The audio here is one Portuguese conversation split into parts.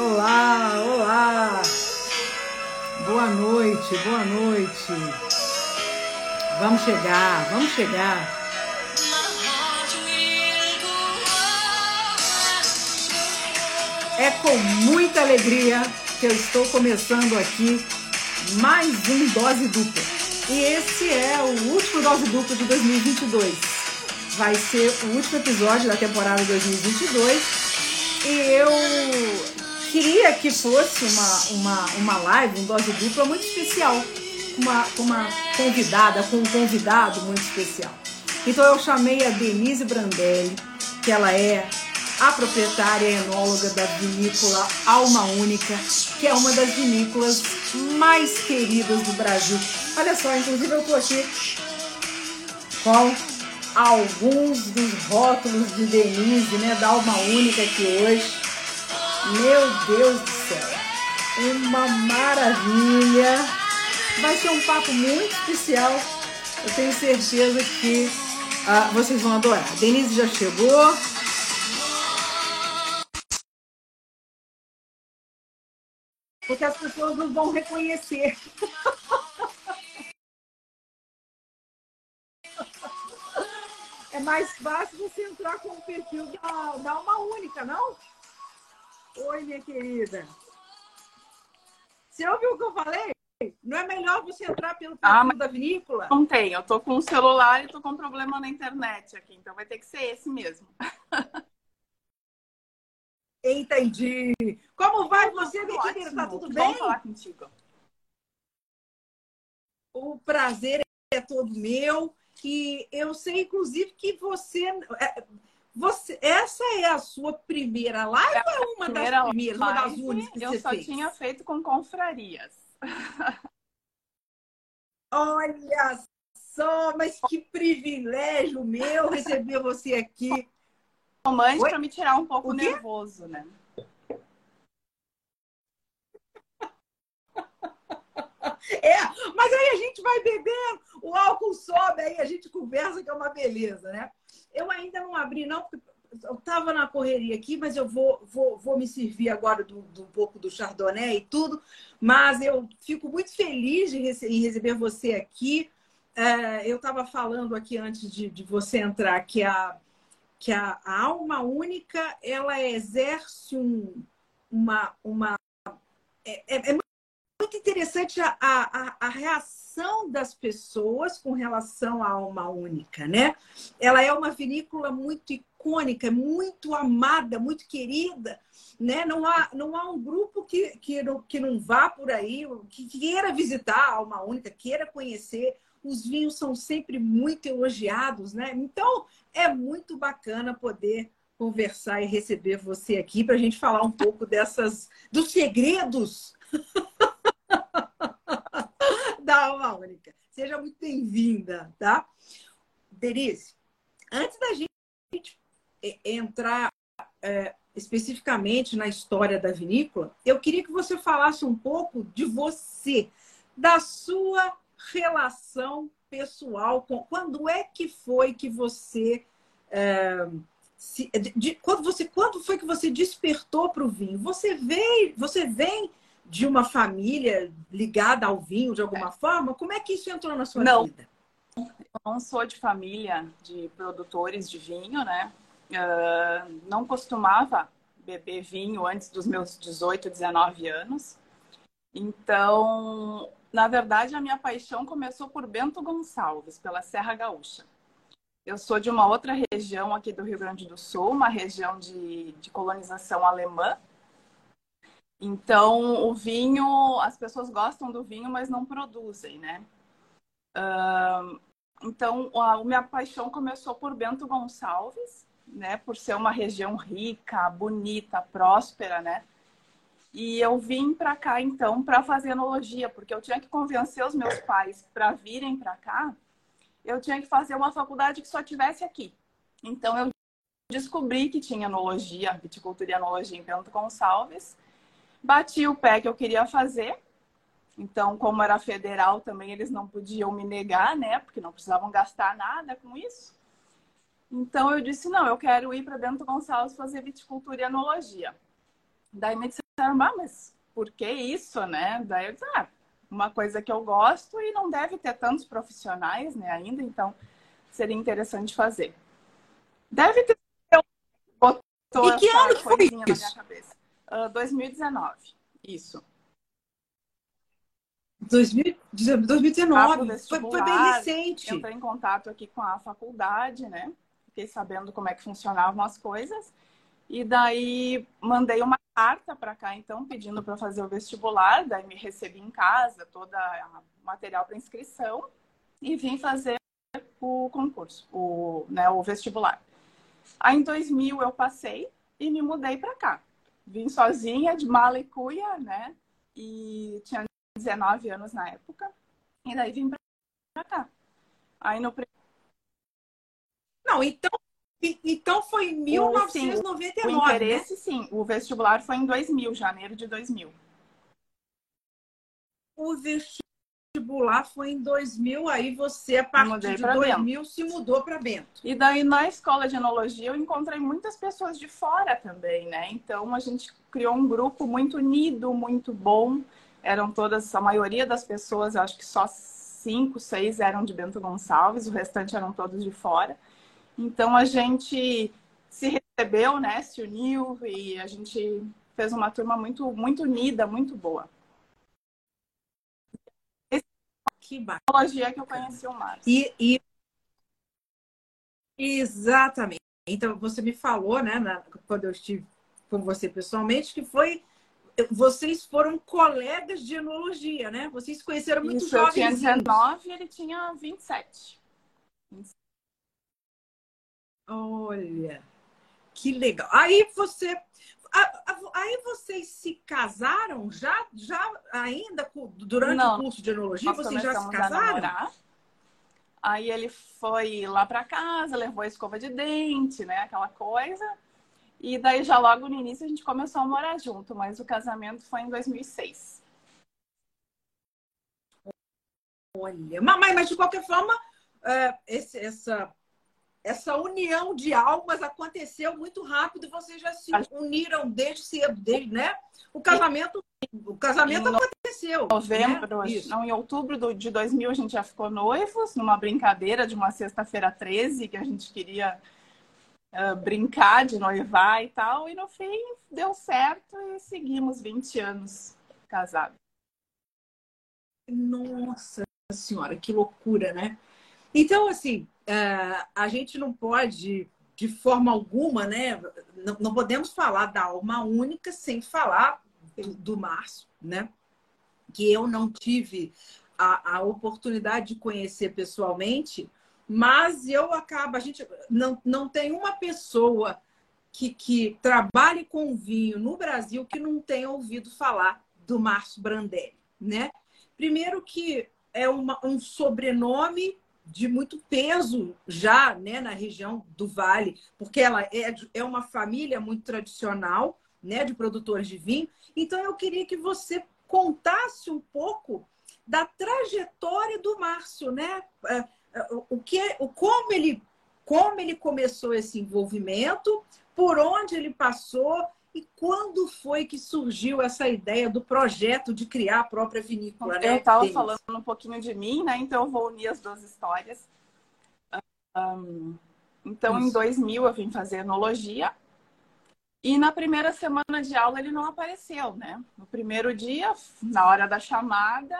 Olá, olá! Boa noite, boa noite. Vamos chegar, vamos chegar. É com muita alegria que eu estou começando aqui mais um Dose Dupla. E esse é o último Dose Dupla de 2022. Vai ser o último episódio da temporada 2022. E eu queria que fosse uma, uma, uma live, um Dose Dupla muito especial. Uma, uma convidada, com um convidado muito especial. Então eu chamei a Denise Brandelli, que ela é a proprietária enóloga da vinícola Alma Única, que é uma das vinícolas mais queridas do Brasil. Olha só, inclusive eu estou aqui com alguns dos rótulos de Denise, né, da Alma Única aqui hoje. Meu Deus do céu, uma maravilha! Vai ser um papo muito especial. Eu tenho certeza que ah, vocês vão adorar. A Denise já chegou, porque as pessoas não vão reconhecer. É mais fácil você entrar com o perfil da, da uma única, não? Oi, minha querida. Você ouviu o que eu falei? Não é melhor você entrar pelo ah, perfil ah, da vinícola? Não tem, eu tô com um celular e tô com um problema na internet aqui, então vai ter que ser esse mesmo. Entendi. Como vai você, minha querida? Tá tudo bem? Vamos falar contigo. O prazer é todo meu. E eu sei, inclusive, que você. Você essa é a sua primeira live é ou é uma das primeiras, uma das únicas que eu você só fez? tinha feito com confrarias. Olha só, mas que privilégio meu receber você aqui calmante para me tirar um pouco nervoso, né? É, mas aí a gente vai bebendo, o álcool sobe, aí a gente conversa que é uma beleza, né? Eu ainda não abri, não, porque eu estava na correria aqui, mas eu vou, vou, vou me servir agora do, do um pouco do Chardonnay e tudo. Mas eu fico muito feliz de rece em receber você aqui. É, eu estava falando aqui antes de, de você entrar que a, que a, a alma única ela exerce um, uma, uma é, é, é muito interessante a, a, a, reação das pessoas com relação à alma única, né? Ela é uma vinícola muito icônica, muito amada, muito querida, né? Não há, não há um grupo que, que, não, que não vá por aí, que queira visitar a alma única, queira conhecer. Os vinhos são sempre muito elogiados, né? Então, é muito bacana poder conversar e receber você aqui para a gente falar um pouco dessas dos segredos da alma única. Seja muito bem-vinda, tá? Denise, antes da gente entrar é, especificamente na história da vinícola, eu queria que você falasse um pouco de você, da sua relação pessoal com quando é que foi que você é, se, de, de, quando você quando foi que você despertou para o vinho? Você veio, você vem de uma família ligada ao vinho de alguma forma? Como é que isso entrou na sua não, vida? Eu não sou de família de produtores de vinho, né? Uh, não costumava beber vinho antes dos meus 18, 19 anos. Então, na verdade, a minha paixão começou por Bento Gonçalves, pela Serra Gaúcha. Eu sou de uma outra região aqui do Rio Grande do Sul, uma região de, de colonização alemã. Então, o vinho, as pessoas gostam do vinho, mas não produzem, né? Uh, então, a, a minha paixão começou por Bento Gonçalves, né? Por ser uma região rica, bonita, próspera, né? E eu vim para cá então para fazer enologia, porque eu tinha que convencer os meus pais para virem para cá. Eu tinha que fazer uma faculdade que só tivesse aqui. Então eu descobri que tinha enologia, viticultura e enologia em Bento Gonçalves. Bati o pé que eu queria fazer. Então, como era federal também, eles não podiam me negar, né? Porque não precisavam gastar nada com isso. Então eu disse: não, eu quero ir para Bento Gonçalves fazer viticultura e enologia. Daí me disseram, ah, mas por que isso, né? Daí eu disse, ah, uma coisa que eu gosto e não deve ter tantos profissionais, né, ainda, então seria interessante fazer. Deve ter botou e que ano foi isso? Na minha cabeça. Uh, 2019, isso. 2019, foi, foi, bem recente. Entrei em contato aqui com a faculdade, né? Fiquei sabendo como é que funcionavam as coisas. E daí mandei uma carta para cá, então, pedindo para fazer o vestibular. Daí me recebi em casa todo o material para inscrição e vim fazer o concurso, o, né, o vestibular. Aí em 2000 eu passei e me mudei para cá. Vim sozinha de mala e cuia, né? E tinha 19 anos na época. E daí vim para cá. Aí no Não, então então foi em 1999, sim, o né? interesse, né? sim. O vestibular foi em 2000, janeiro de 2000. O vestibular foi em 2000, aí você, a partir de 2000, Bento. se mudou para Bento. E daí, na escola de enologia, eu encontrei muitas pessoas de fora também, né? Então, a gente criou um grupo muito unido, muito bom. Eram todas, a maioria das pessoas, acho que só cinco, seis eram de Bento Gonçalves, o restante eram todos de fora. Então a gente se recebeu, né? Se uniu e a gente fez uma turma muito, muito unida, muito boa. Que bacana. Tecnologia que eu conheci o Márcio. E, e... Exatamente. Então, você me falou, né, na... quando eu estive com você pessoalmente, que foi. Vocês foram colegas de enologia, né? Vocês conheceram muito Isso, jovens. Eu tinha 19 e ele tinha 27. 27. Olha, que legal. Aí você, aí vocês se casaram já, já ainda durante Não. o curso de enologia? Nós vocês já se casaram? Aí ele foi lá para casa, levou a escova de dente, né, aquela coisa. E daí já logo no início a gente começou a morar junto, mas o casamento foi em 2006. Olha, mas, mas de qualquer forma, é, esse, essa essa união de almas aconteceu muito rápido, vocês já se uniram desde cedo, desde, né? O casamento, o casamento em aconteceu. Né? Novembro, né? não, em outubro de 2000 a gente já ficou noivos, numa brincadeira de uma sexta-feira 13, que a gente queria uh, brincar de noivar e tal, e no fim deu certo e seguimos 20 anos casados. Nossa senhora, que loucura, né? Então, assim, uh, a gente não pode, de forma alguma, né? Não, não podemos falar da alma única sem falar do, do Márcio, né? Que eu não tive a, a oportunidade de conhecer pessoalmente, mas eu acabo, a gente não, não tem uma pessoa que, que trabalhe com vinho no Brasil que não tenha ouvido falar do Márcio Brandelli, né? Primeiro que é uma, um sobrenome de muito peso já né, na região do Vale, porque ela é, é uma família muito tradicional né, de produtores de vinho. Então, eu queria que você contasse um pouco da trajetória do Márcio, né? É, é, o que, o como ele, como ele começou esse envolvimento, por onde ele passou e quando foi que surgiu essa ideia do projeto de criar a própria vinícola? Eu estava né, falando um pouquinho de mim, né? Então eu vou unir as duas histórias. Um, então, Isso. em 2000 eu vim fazer enologia. E na primeira semana de aula ele não apareceu, né? No primeiro dia, na hora da chamada,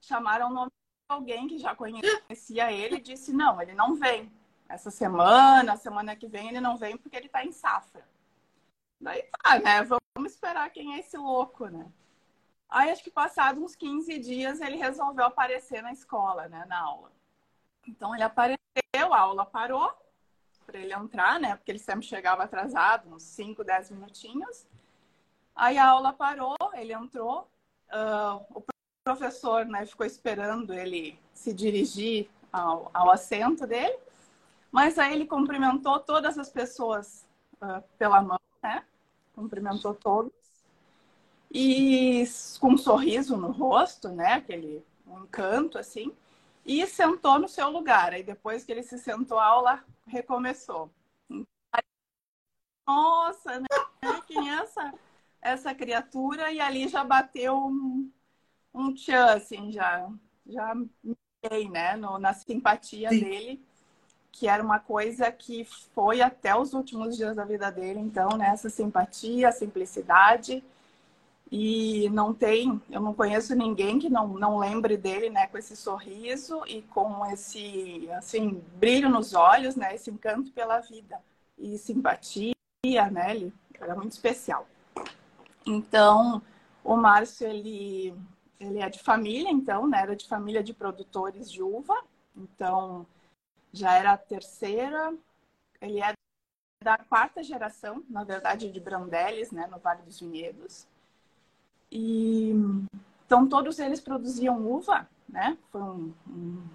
chamaram o nome de alguém que já conhecia ele e disse: não, ele não vem. Essa semana, semana que vem, ele não vem porque ele está em safra. Daí tá, né? Vamos esperar quem é esse louco, né? Aí acho que passados uns 15 dias ele resolveu aparecer na escola, né? Na aula. Então ele apareceu, a aula parou para ele entrar, né? Porque ele sempre chegava atrasado, uns 5, 10 minutinhos. Aí a aula parou, ele entrou. Uh, o professor né, ficou esperando ele se dirigir ao, ao assento dele. Mas aí ele cumprimentou todas as pessoas uh, pela mão, né? Cumprimentou todos. E com um sorriso no rosto, né? Aquele um encanto, assim. E sentou no seu lugar. Aí depois que ele se sentou, a aula recomeçou. Nossa, né? Quem é essa essa criatura e ali já bateu um, um tchan, assim, já, já me né, no, na simpatia Sim. dele, que era uma coisa que foi até os últimos dias da vida dele, então, né, essa simpatia, simplicidade. E não tem, eu não conheço ninguém que não, não lembre dele, né, com esse sorriso e com esse, assim, brilho nos olhos, né, esse encanto pela vida. E simpatia, né, ele era muito especial. Então, o Márcio, ele, ele é de família, então, né, era de família de produtores de uva, então, já era a terceira, ele é da quarta geração, na verdade, de Brandeles, né, no Vale dos Vinhedos. E então todos eles produziam uva, né? Foi um, um,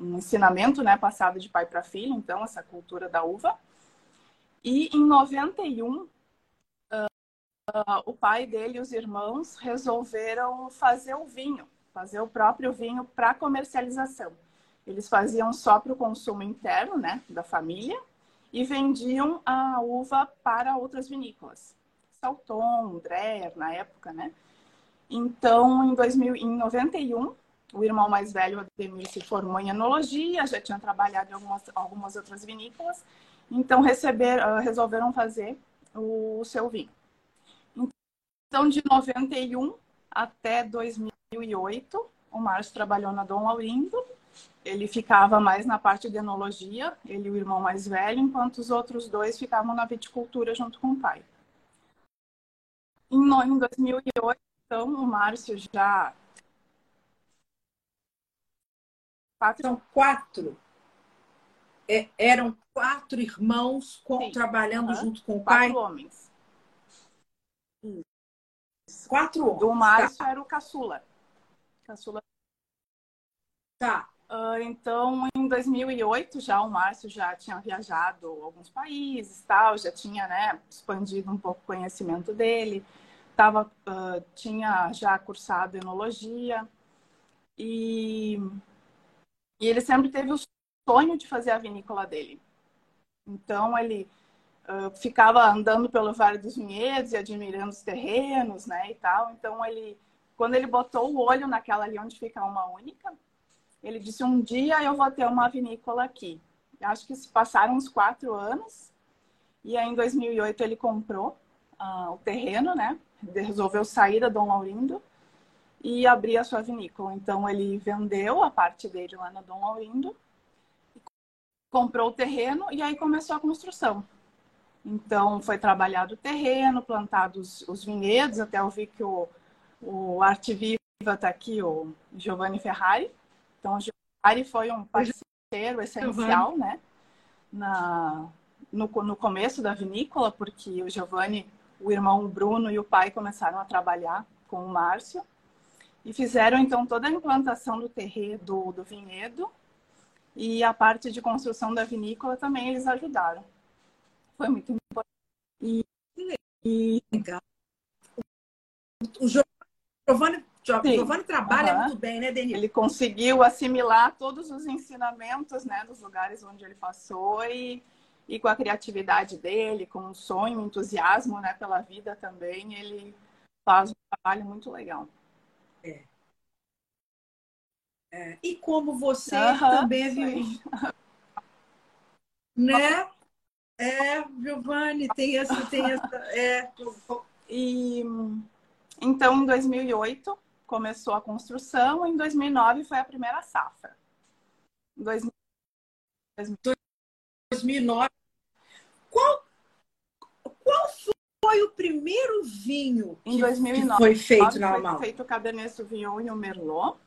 um ensinamento, né, passado de pai para filho, então essa cultura da uva. E em 91 uh, uh, o pai dele e os irmãos resolveram fazer o vinho, fazer o próprio vinho para comercialização. Eles faziam só para o consumo interno, né, da família, e vendiam a uva para outras vinícolas. Salton, Dreher, na época, né? Então, em, 2000, em 91, o irmão mais velho, Ademir, se formou em enologia, já tinha trabalhado em algumas, algumas outras vinícolas. Então, receber, uh, resolveram fazer o seu vinho. Então, de 91 até 2008, o Márcio trabalhou na Dom Laurindo. Ele ficava mais na parte de enologia, ele e o irmão mais velho, enquanto os outros dois ficavam na viticultura junto com o pai. Em, em 2008, então, o Márcio já. Quatro. São quatro. É, eram quatro irmãos com, trabalhando junto com o pai? Quatro homens. Quatro homens. O Márcio tá. era o caçula. Caçula. Tá. Uh, então, em 2008, já o Márcio já tinha viajado alguns países, tal, já tinha né, expandido um pouco o conhecimento dele tava, uh, tinha já cursado enologia e, e ele sempre teve o sonho de fazer a vinícola dele. Então ele uh, ficava andando pelo Vale dos Vinhedos e admirando os terrenos, né, e tal. Então ele, quando ele botou o olho naquela ali onde fica uma única, ele disse um dia eu vou ter uma vinícola aqui. Acho que se passaram uns quatro anos e aí em 2008 ele comprou uh, o terreno, né? resolveu sair da Dom Laurindo e abrir a sua vinícola. Então ele vendeu a parte dele lá na Dom Laurindo, comprou o terreno e aí começou a construção. Então foi trabalhado o terreno, plantados os vinhedos, até eu vi que o, o Arte Viva está aqui, o Giovanni Ferrari. Então o Giovanni foi um parceiro essencial, né? Na, no, no começo da vinícola, porque o Giovanni o irmão Bruno e o pai começaram a trabalhar com o Márcio e fizeram então toda a implantação do terreno do, do vinhedo e a parte de construção da vinícola também eles ajudaram. Foi muito importante. E, e... O Giovanni, Giovanni trabalha uhum. muito bem, né, Denise? Ele conseguiu assimilar todos os ensinamentos né, dos lugares onde ele passou e e com a criatividade dele, com o sonho, entusiasmo né, pela vida também, ele faz um trabalho muito legal. É. é. E como você também é viu, né? É, Giovanni, tem essa, tem essa, é. E então, em 2008 começou a construção, em 2009 foi a primeira safra. Em 2009 qual, qual foi o primeiro vinho em 2009, que foi feito na Foi feito o Cabernet Sauvignon e o Merlot,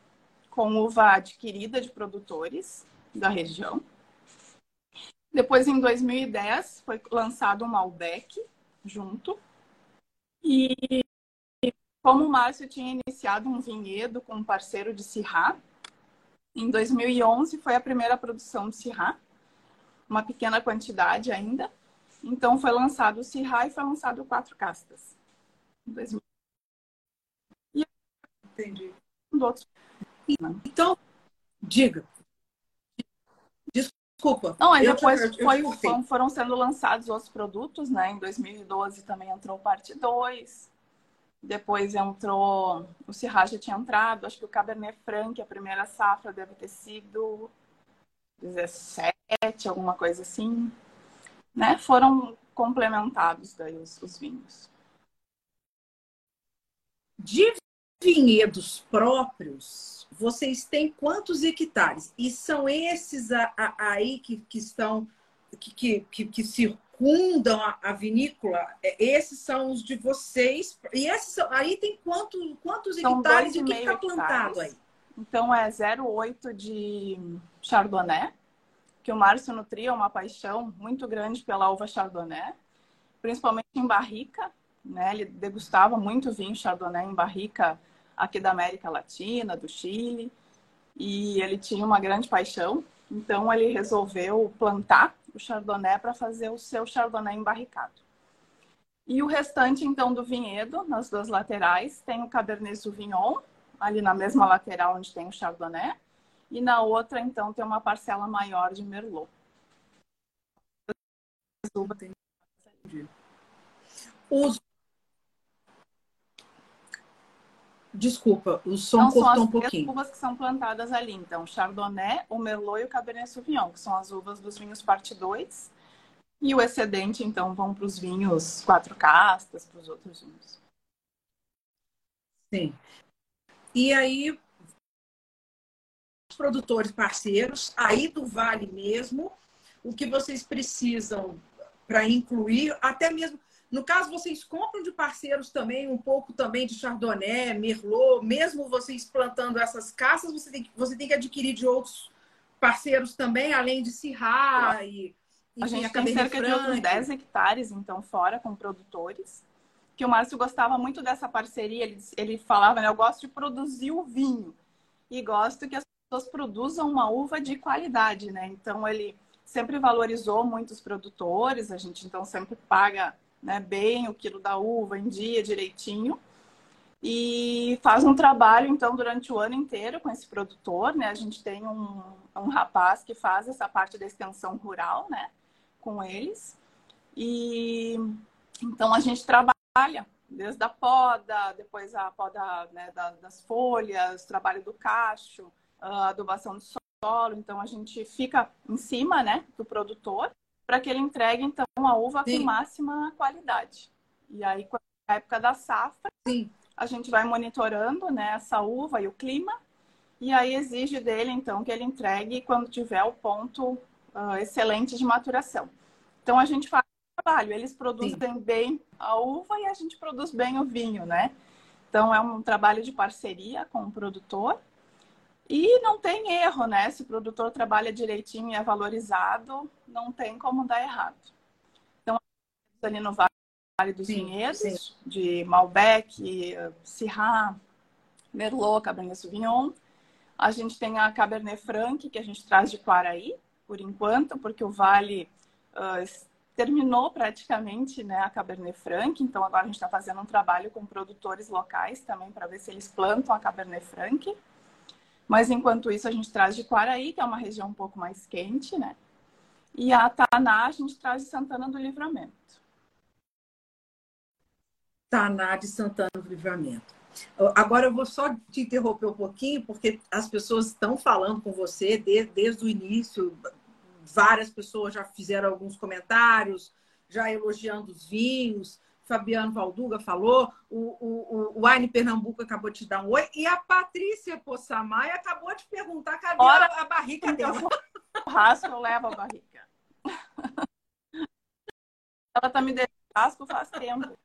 com uva adquirida de produtores da região. Depois, em 2010, foi lançado o Malbec junto. E como o Márcio tinha iniciado um vinhedo com um parceiro de Syrah, em 2011 foi a primeira produção de Syrah, uma pequena quantidade ainda. Então foi lançado o Sirra e foi lançado Quatro Castas. E... Entendi. Outros... Então, diga. Desculpa. Não, aí depois eu, eu, foi, foram sendo lançados outros produtos, né? Em 2012 também entrou parte 2. Depois entrou, o Syrah já tinha entrado, acho que o Cabernet Franc, a primeira safra deve ter sido 17, alguma coisa assim. Né? Foram complementados daí os, os vinhos. De vinhedos próprios, vocês têm quantos hectares? E são esses aí que, que estão que, que, que, circundam a, a, vinícola? É, esses são os de vocês? E esses são, aí tem quanto, quantos são hectares e o que está plantado aí? Então é 0,8 de Chardonnay, que o Márcio nutria uma paixão muito grande pela uva Chardonnay, principalmente em barrica, né? Ele degustava muito vinho Chardonnay em barrica aqui da América Latina, do Chile, e ele tinha uma grande paixão, então ele resolveu plantar o Chardonnay para fazer o seu Chardonnay embarricado. E o restante, então, do vinhedo, nas duas laterais, tem o Cabernet Sauvignon, ali na mesma lateral onde tem o Chardonnay, e na outra, então, tem uma parcela maior de Merlot. Os Desculpa, o som então, cortou um pouquinho. São as uvas que são plantadas ali, então, Chardonnay, o Merlot e o Cabernet Sauvignon, que são as uvas dos vinhos parte 2. E o excedente, então, vão para os vinhos quatro castas, para os outros vinhos. Sim. E aí, os produtores parceiros, aí do Vale mesmo, o que vocês precisam para incluir, até mesmo no caso, vocês compram de parceiros também um pouco também de Chardonnay, Merlot, mesmo vocês plantando essas caças, você tem, você tem que adquirir de outros parceiros também, além de Syrah e a gente tem cerca Frank. de outros 10 hectares, então, fora com produtores. Que o Márcio gostava muito dessa parceria. Ele, ele falava, né? Eu gosto de produzir o vinho. E gosto que as pessoas produzam uma uva de qualidade, né? Então, ele sempre valorizou muito os produtores. A gente, então, sempre paga né, bem o quilo da uva em dia direitinho. E faz um trabalho, então, durante o ano inteiro com esse produtor, né? A gente tem um, um rapaz que faz essa parte da extensão rural, né? Com eles. E então a gente trabalha desde a poda, depois a poda né, das folhas, trabalho do cacho, a adubação do solo. Então a gente fica em cima, né, do produtor para que ele entregue, então, a uva Sim. com máxima qualidade. E aí, na época da safra, Sim. a gente vai monitorando né, essa uva e o clima, e aí exige dele, então, que ele entregue quando tiver o ponto uh, excelente de maturação. Então, a gente faz o trabalho, eles produzem Sim. bem a uva e a gente produz bem o vinho, né? Então, é um trabalho de parceria com o produtor e não tem erro, né? Se o produtor trabalha direitinho e é valorizado, não tem como dar errado. Então, ali no Vale dos sim, Vinhedos, sim. de Malbec, Syrah, Merlot, Cabernet Sauvignon. A gente tem a Cabernet Franc, que a gente traz de Quaraí, por enquanto, porque o Vale uh, terminou praticamente né, a Cabernet Franc. Então, agora a gente está fazendo um trabalho com produtores locais também para ver se eles plantam a Cabernet Franc. Mas enquanto isso, a gente traz de Quaraí, que é uma região um pouco mais quente, né? E a Taná a gente traz de Santana do Livramento. Taná de Santana do Livramento. Agora eu vou só te interromper um pouquinho, porque as pessoas estão falando com você desde, desde o início. Várias pessoas já fizeram alguns comentários, já elogiando os vinhos. Fabiano Valduga falou, o, o, o Wine Pernambuco acabou de te dar um oi, e a Patrícia Possamay acabou de perguntar cadê Ora, a, a barrica dela. Rasco, eu levo a barrica. Ela tá me devendo rasco faz tempo.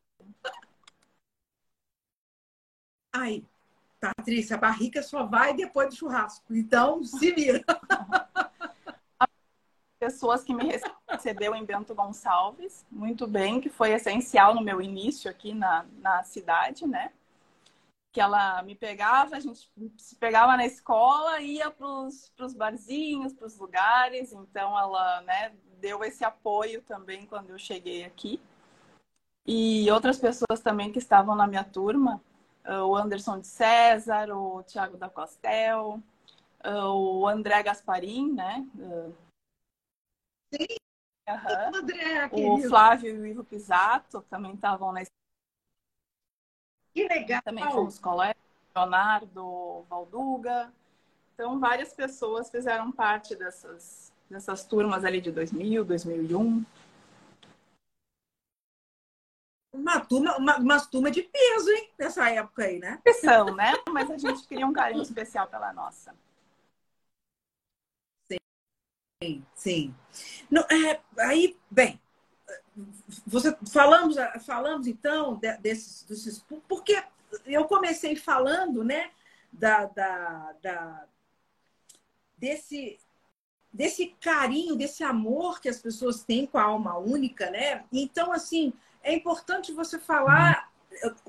Aí, Patrícia, a barrica só vai depois do churrasco. Então, se vira. pessoas que me recebeu em Bento Gonçalves, muito bem, que foi essencial no meu início aqui na, na cidade, né? Que ela me pegava, a gente se pegava na escola, ia para os barzinhos, para os lugares, então ela né, deu esse apoio também quando eu cheguei aqui. E outras pessoas também que estavam na minha turma, o Anderson de César, o Tiago da Costel, o André Gasparim, né? Sim. Uhum. André, o Flávio e o Ivo Pisato também estavam na Que legal. Também fomos colegas, Leonardo, Valduga. Então, várias pessoas fizeram parte dessas, dessas turmas ali de 2000, 2001. Uma turma, uma, umas turmas de peso, hein? Nessa época aí, né? São, né? Mas a gente queria um carinho especial pela nossa. Sim, sim. Não, é, aí, bem, você falamos, falamos então desses, desses, porque eu comecei falando, né, da, da, da desse desse carinho, desse amor que as pessoas têm com a alma única, né? Então, assim, é importante você falar,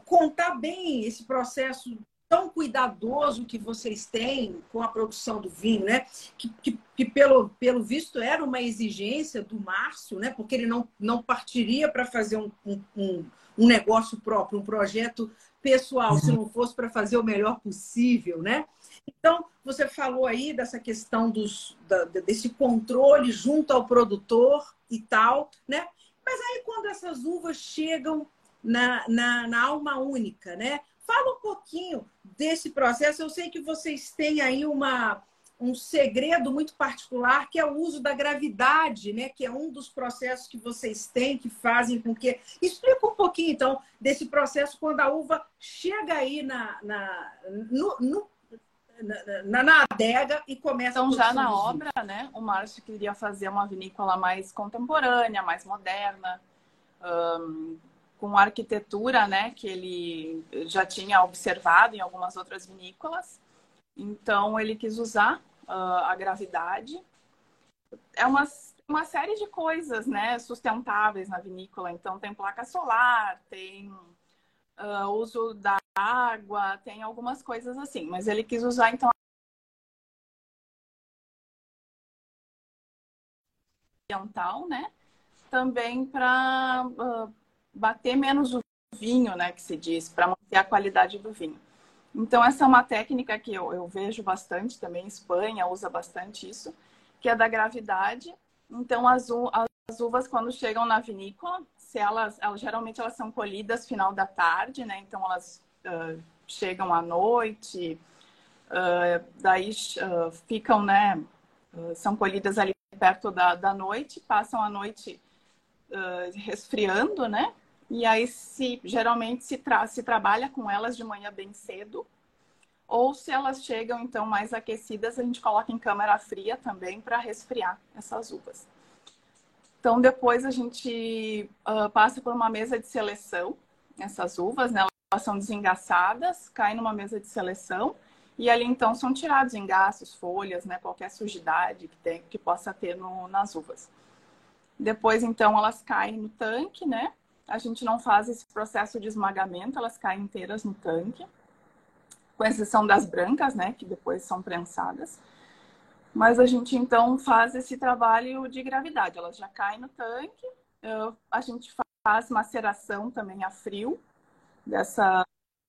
contar bem esse processo tão cuidadoso que vocês têm com a produção do vinho, né? Que, que, que, pelo, pelo visto era uma exigência do Márcio, né? Porque ele não, não partiria para fazer um, um, um, negócio próprio, um projeto pessoal, se não fosse para fazer o melhor possível, né? Então, você falou aí dessa questão dos, da, desse controle junto ao produtor e tal, né? Mas aí quando essas uvas chegam na, na, na alma única, né? Fala um pouquinho desse processo. Eu sei que vocês têm aí uma, um segredo muito particular, que é o uso da gravidade, né? Que é um dos processos que vocês têm, que fazem com que. Explica um pouquinho, então, desse processo quando a uva chega aí na, na, no, no na, na, adega e começa Então, já na obra, né, o Márcio queria fazer uma vinícola mais contemporânea, mais moderna, um, com arquitetura, né, que ele já tinha observado em algumas outras vinícolas. Então, ele quis usar uh, a gravidade. É uma, uma série de coisas, né, sustentáveis na vinícola. Então, tem placa solar, tem uh, uso da água, tem algumas coisas assim. Mas ele quis usar, então, ambiental, né? Também para uh, bater menos o vinho, né, que se diz, para manter a qualidade do vinho. Então, essa é uma técnica que eu, eu vejo bastante também, Espanha usa bastante isso, que é da gravidade. Então, as, as uvas, quando chegam na vinícola, se elas, elas, geralmente elas são colhidas final da tarde, né? Então, elas uh, chegam à noite, uh, daí uh, ficam, né? são colhidas ali perto da, da noite, passam a noite resfriando, né? E aí, se, geralmente, se, tra se trabalha com elas de manhã bem cedo. Ou se elas chegam, então, mais aquecidas, a gente coloca em câmara fria também para resfriar essas uvas. Então, depois a gente uh, passa por uma mesa de seleção, essas uvas, né? Elas são desengaçadas, caem numa mesa de seleção. E ali, então, são tirados engaços, folhas, né? Qualquer sujidade que, tem, que possa ter no, nas uvas. Depois, então, elas caem no tanque, né? a gente não faz esse processo de esmagamento, elas caem inteiras no tanque, com exceção das brancas, né, que depois são prensadas. Mas a gente então faz esse trabalho de gravidade, elas já caem no tanque, a gente faz maceração também a frio dessa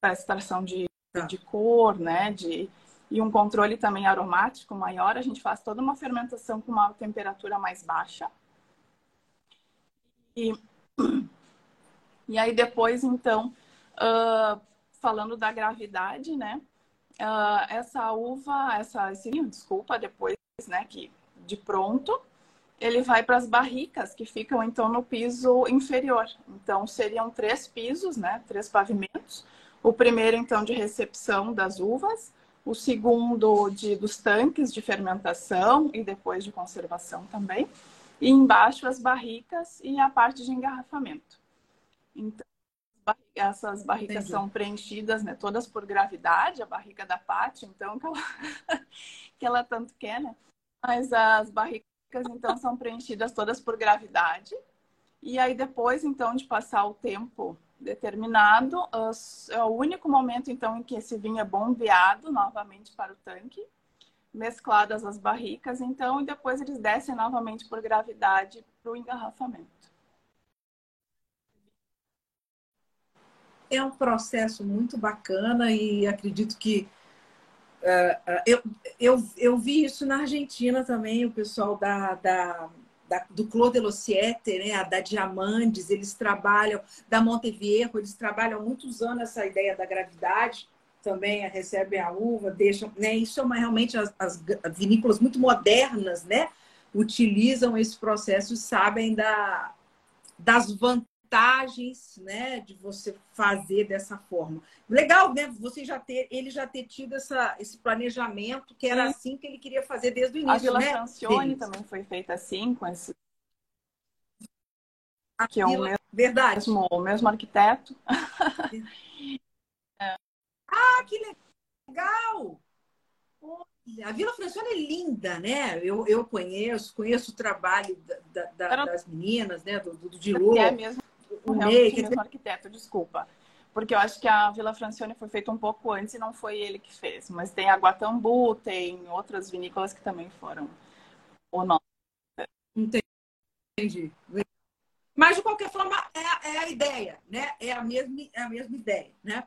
extração de, tá. de cor, né, de e um controle também aromático maior, a gente faz toda uma fermentação com uma temperatura mais baixa. E e aí depois, então, uh, falando da gravidade, né? Uh, essa uva, essa, desculpa, depois, né, que de pronto, ele vai para as barricas que ficam então no piso inferior. Então seriam três pisos, né, três pavimentos. O primeiro então de recepção das uvas, o segundo de dos tanques de fermentação e depois de conservação também. E embaixo as barricas e a parte de engarrafamento. Então, essas barricas Entendi. são preenchidas, né, todas por gravidade, a barriga da Paty, então, que ela, que ela tanto quer, né? Mas as barricas, então, são preenchidas todas por gravidade. E aí, depois, então, de passar o tempo determinado, é o único momento, então, em que esse vinho é bombeado novamente para o tanque, mescladas as barricas, então, e depois eles descem novamente por gravidade para o engarrafamento. é um processo muito bacana e acredito que uh, eu, eu, eu vi isso na Argentina também, o pessoal da, da, da, do Clos de Lociete, né? da Diamantes, eles trabalham, da Montevierro, eles trabalham muitos anos essa ideia da gravidade, também recebem a uva, deixam, né? Isso é uma, realmente as, as vinícolas muito modernas, né? Utilizam esse processo e sabem da, das vantagens, né? De você fazer dessa forma. Legal, né? Você já ter, ele já ter tido essa, esse planejamento que era Sim. assim que ele queria fazer desde o início, A Vila né? Francione também foi feita assim, com esse que é o mesmo, Verdade. Mesmo, o mesmo arquiteto. Ah, que legal! A Vila Francione é linda, né? Eu, eu conheço, conheço o trabalho da, da, das meninas, né? Do, do Dilô. É mesmo, o Ney, que... mesmo arquiteto, desculpa. Porque eu acho que a Vila Francione foi feita um pouco antes e não foi ele que fez. Mas tem a Guatambu, tem outras vinícolas que também foram o nome. Entendi. Mas, de qualquer forma, é, é a ideia, né? É a mesma, é a mesma ideia, né?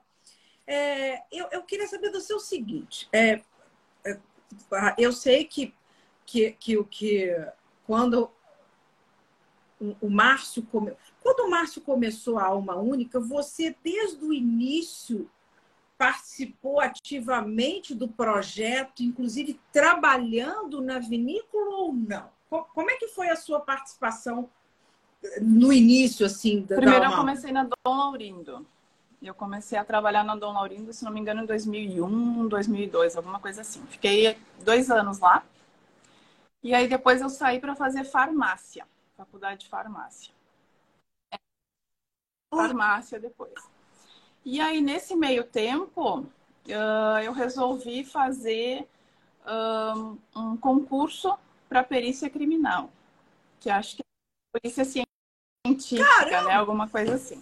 É, eu, eu, queria saber do seu seguinte. É, é, eu sei que, que, que, que quando o, Márcio come... quando o Márcio começou a Alma Única, você desde o início participou ativamente do projeto, inclusive trabalhando na vinícola ou não? Como é que foi a sua participação no início assim da Primeiro eu comecei na Dom Laurindo. Eu comecei a trabalhar na Dom Laurindo, se não me engano, em 2001, 2002, alguma coisa assim. Fiquei dois anos lá. E aí depois eu saí para fazer farmácia, faculdade de farmácia. É. Farmácia depois. E aí nesse meio tempo eu resolvi fazer um concurso para perícia criminal, que acho que é perícia científica, Caramba! né? Alguma coisa assim.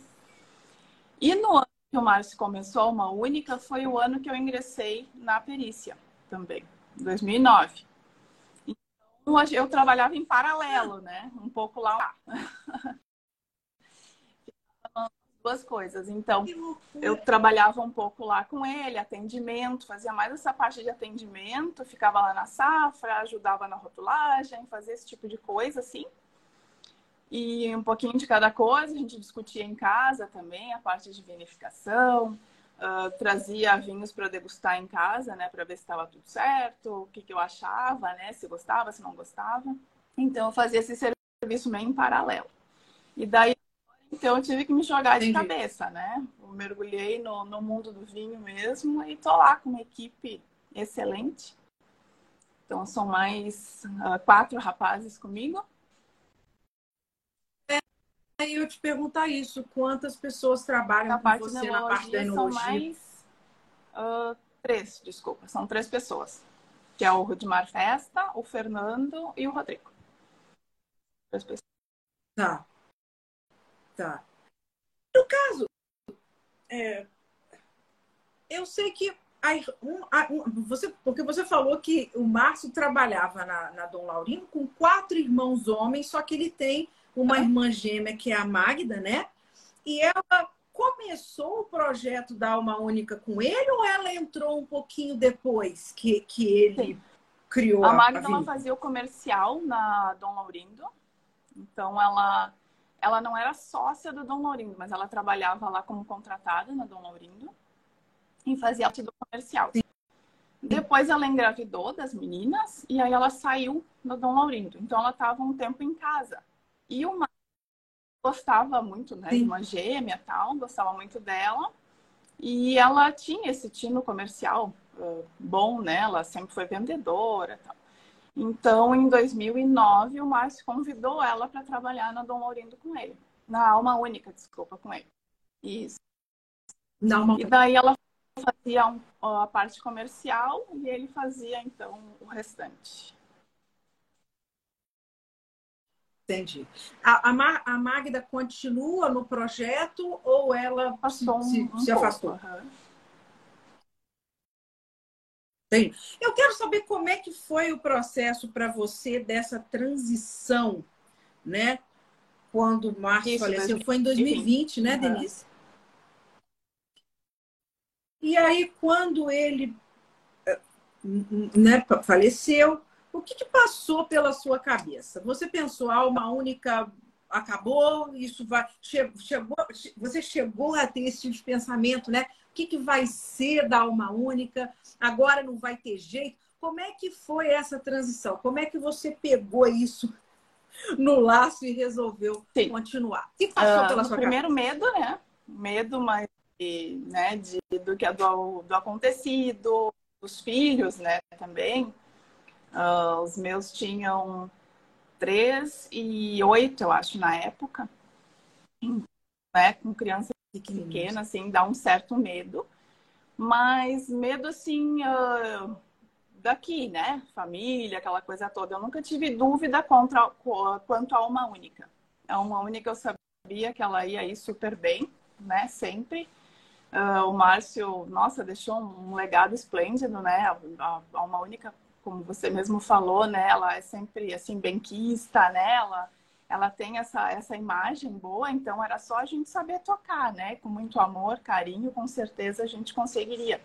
E no ano que o Márcio começou, uma única, foi o ano que eu ingressei na perícia também, 2009. Então, eu trabalhava em paralelo, né? Um pouco lá. Duas coisas. Então, eu trabalhava um pouco lá com ele, atendimento, fazia mais essa parte de atendimento, ficava lá na safra, ajudava na rotulagem, fazia esse tipo de coisa, assim e um pouquinho de cada coisa. A gente discutia em casa também a parte de vinificação, uh, trazia vinhos para degustar em casa, né, para ver se estava tudo certo, o que, que eu achava, né, se gostava, se não gostava. Então eu fazia esse serviço meio em paralelo. E daí então eu tive que me jogar de Entendi. cabeça, né? Eu mergulhei no, no mundo do vinho mesmo e tô lá com uma equipe excelente. Então são mais uh, quatro rapazes comigo eu te perguntar isso. Quantas pessoas trabalham com você na parte da enologia? São mais uh, três, desculpa. São três pessoas. Que é o Rudimar Festa, o Fernando e o Rodrigo. Três pessoas. Tá. Tá. No caso, é, eu sei que um, um, você, porque você falou que o Márcio trabalhava na, na Dom Laurino com quatro irmãos homens, só que ele tem uma irmã gêmea que é a Magda, né? E ela começou o projeto da Alma Única com ele ou ela entrou um pouquinho depois que, que ele Sim. criou a Magda a ela fazia o comercial na Dom Laurindo. Então ela ela não era sócia do Dom Laurindo, mas ela trabalhava lá como contratada na Dom Laurindo e fazia parte do comercial. Sim. Depois ela engravidou das meninas e aí ela saiu do Dom Laurindo. Então ela estava um tempo em casa. E uma gostava muito, né? De uma gêmea tal, gostava muito dela. E ela tinha esse tino comercial uh, bom, né? Ela sempre foi vendedora tal. Então, em 2009, o Márcio convidou ela para trabalhar na Dom Laurindo com ele. Na Alma Única, desculpa, com ele. Isso. Não, e daí ela fazia um, a parte comercial e ele fazia, então, o restante. Entendi. A, a, a Magda continua no projeto ou ela Passou se, um, se afastou? Uhum. Entendi. Eu quero saber como é que foi o processo para você dessa transição, né? Quando o Márcio faleceu. 2020. Foi em 2020, né, uhum. Denise? E aí, quando ele eh, né, faleceu, O que, que passou pela sua cabeça? Você pensou, alma única acabou, isso vai. Chegou, você chegou a ter esse tipo de pensamento, né? O que, que vai ser da alma única? Agora não vai ter jeito. Como é que foi essa transição? Como é que você pegou isso no laço e resolveu Sim. continuar? O que passou uh, pela sua primeiro cabeça? medo, né? Medo, mas né, de, do que é do, do acontecido, dos filhos, né, também. Uh, os meus tinham três e oito, eu acho, na época. Né, com criança pequena, assim, dá um certo medo. Mas medo, assim, uh, daqui, né? Família, aquela coisa toda. Eu nunca tive dúvida contra, quanto a uma única. A uma única eu sabia que ela ia ir super bem, né? Sempre. Uh, o Márcio, nossa, deixou um, legado esplêndido, né? A, a, uma única, como você mesmo falou, né? Ela é sempre assim benquista, né? Ela, ela tem essa, essa imagem boa, então era só a gente saber tocar, né? Com muito amor, carinho, com certeza a gente conseguiria.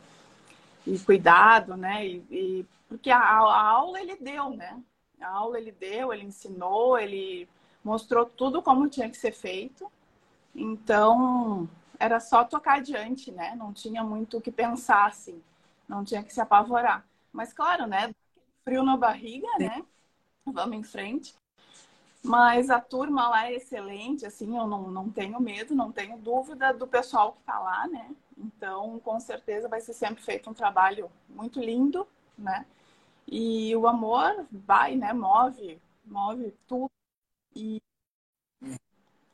E cuidado, né? E, e porque a, a aula ele deu, né? A aula ele deu, ele ensinou, ele mostrou tudo como tinha que ser feito. Então, era só tocar adiante, né? Não tinha muito o que pensar, assim. Não tinha que se apavorar. Mas, claro, né? Frio na barriga, né? Vamos em frente. Mas a turma lá é excelente, assim, eu não, não tenho medo, não tenho dúvida do pessoal que está lá, né? Então, com certeza vai ser sempre feito um trabalho muito lindo, né? E o amor vai, né? Move, move tudo. E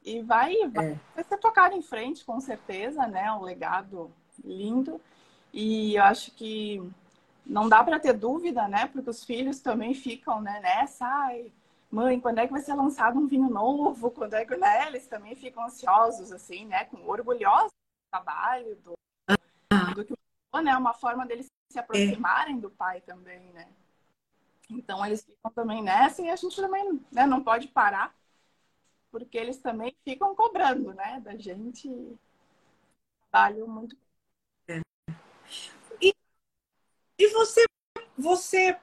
e vai, vai, é. vai ser tocado em frente, com certeza, né? Um legado lindo. E eu acho que não dá para ter dúvida, né? Porque os filhos também ficam né, nessa. Ai, mãe, quando é que vai ser lançado um vinho novo? Quando é que né? eles também ficam ansiosos, assim, né? Com orgulhosos do trabalho, do, do que né? Uma forma deles se aproximarem do pai também, né? Então eles ficam também nessa e a gente também né, não pode parar porque eles também ficam cobrando, né, da gente trabalho muito. É. E, e você, você,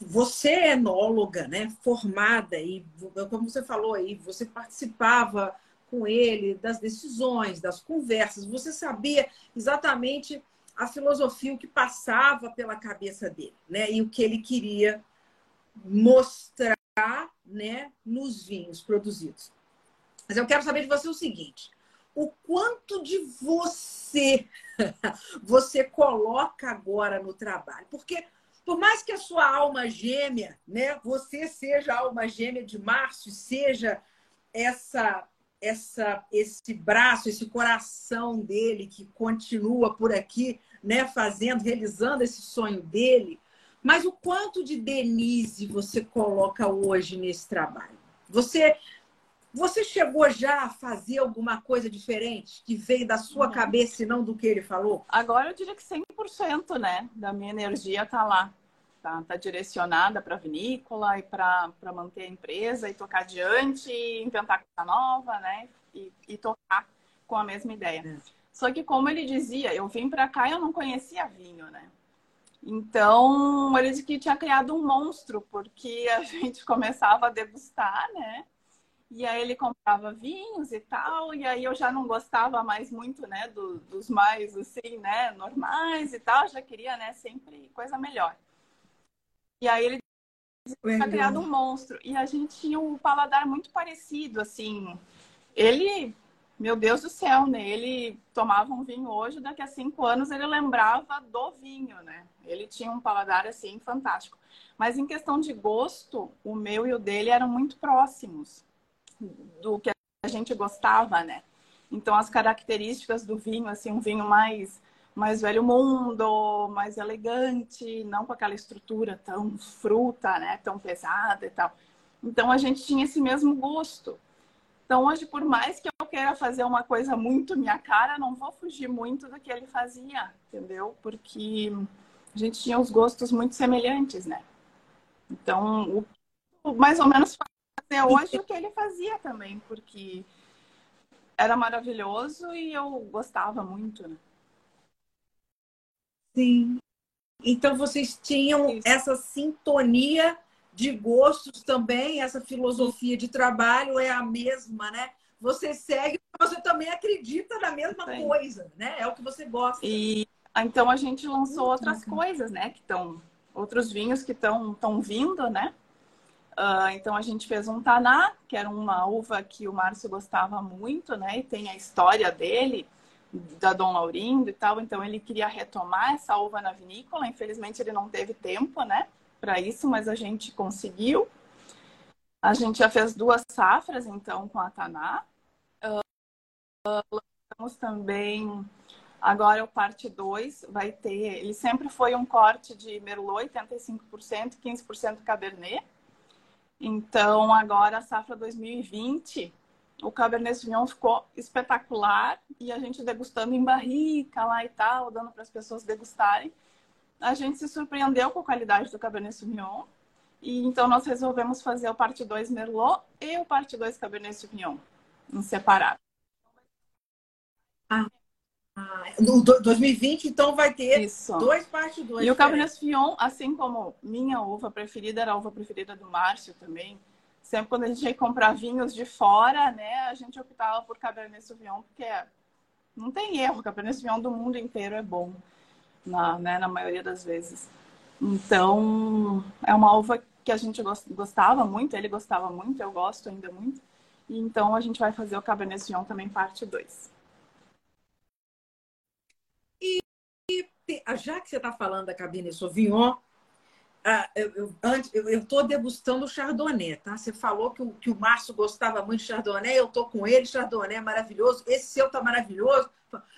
você é enóloga, né, formada e como você falou aí, você participava com ele das decisões, das conversas, você sabia exatamente a filosofia o que passava pela cabeça dele, né, e o que ele queria mostrar né, nos vinhos produzidos. Mas eu quero saber de você o seguinte: o quanto de você você coloca agora no trabalho? Porque por mais que a sua alma gêmea, né, você seja a alma gêmea de Márcio, seja essa essa esse braço, esse coração dele que continua por aqui, né, fazendo, realizando esse sonho dele, mas o quanto de Denise você coloca hoje nesse trabalho? Você você chegou já a fazer alguma coisa diferente que veio da sua cabeça e não do que ele falou? Agora eu diria que 100% né, da minha energia está lá. Tá, tá direcionada para a vinícola e para manter a empresa e tocar adiante, e inventar coisa nova, né? E, e tocar com a mesma ideia. É. Só que como ele dizia, eu vim para cá e eu não conhecia vinho, né? Então, ele disse que tinha criado um monstro, porque a gente começava a degustar, né? E aí ele comprava vinhos e tal, e aí eu já não gostava mais muito, né, do, dos mais, assim, né, normais e tal, já queria, né, sempre coisa melhor. E aí ele tinha criado um monstro, e a gente tinha um paladar muito parecido, assim. Ele meu Deus do céu, né? Ele tomava um vinho hoje, daqui a cinco anos ele lembrava do vinho, né? Ele tinha um paladar assim fantástico. Mas em questão de gosto, o meu e o dele eram muito próximos do que a gente gostava, né? Então as características do vinho, assim, um vinho mais mais velho mundo, mais elegante, não com aquela estrutura tão fruta, né? Tão pesada e tal. Então a gente tinha esse mesmo gosto. Então, hoje, por mais que eu queira fazer uma coisa muito minha cara, não vou fugir muito do que ele fazia, entendeu? Porque a gente tinha os gostos muito semelhantes, né? Então, o, mais ou menos fazer hoje o que ele fazia também, porque era maravilhoso e eu gostava muito, né? Sim. Então vocês tinham Isso. essa sintonia de gostos também, essa filosofia de trabalho é a mesma, né? Você segue, você também acredita na mesma Sim. coisa, né? É o que você gosta. E então a gente lançou outras coisas, né? Que estão outros vinhos que estão estão vindo, né? Uh, então a gente fez um taná, que era uma uva que o Márcio gostava muito, né? E tem a história dele da Dom Laurindo e tal, então ele queria retomar essa uva na vinícola. Infelizmente ele não teve tempo, né, para isso, mas a gente conseguiu. A gente já fez duas safras, então, com a Taná. Uh, lançamos também, agora o parte 2 vai ter, ele sempre foi um corte de Merlot, 85%, 15% Cabernet. Então, agora a safra 2020 o Cabernet Sauvignon ficou espetacular e a gente degustando em barrica lá e tal, dando para as pessoas degustarem. A gente se surpreendeu com a qualidade do Cabernet Sauvignon e então nós resolvemos fazer o parte 2 Merlot e o parte 2 Cabernet Sauvignon em separado. Ah, no 2020, então, vai ter Isso. dois parte 2. E o Cabernet Sauvignon, assim como minha uva preferida, era a uva preferida do Márcio também, sempre quando a gente ia comprar vinhos de fora, né, a gente optava por Cabernet Sauvignon, porque não tem erro, Cabernet Sauvignon do mundo inteiro é bom, na, né, na maioria das vezes. Então, é uma uva que a gente gostava muito, ele gostava muito, eu gosto ainda muito. E então a gente vai fazer o Cabernet Sauvignon também parte 2. E, já que você está falando da Cabernet Sauvignon, ah, eu, tô degustando o Chardonnay, tá? Você falou que o, que o Márcio gostava muito de Chardonnay, eu tô com ele, Chardonnay é maravilhoso, esse seu tá maravilhoso.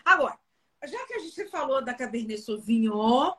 Agora, já que a gente falou da Cabernet Sauvignon,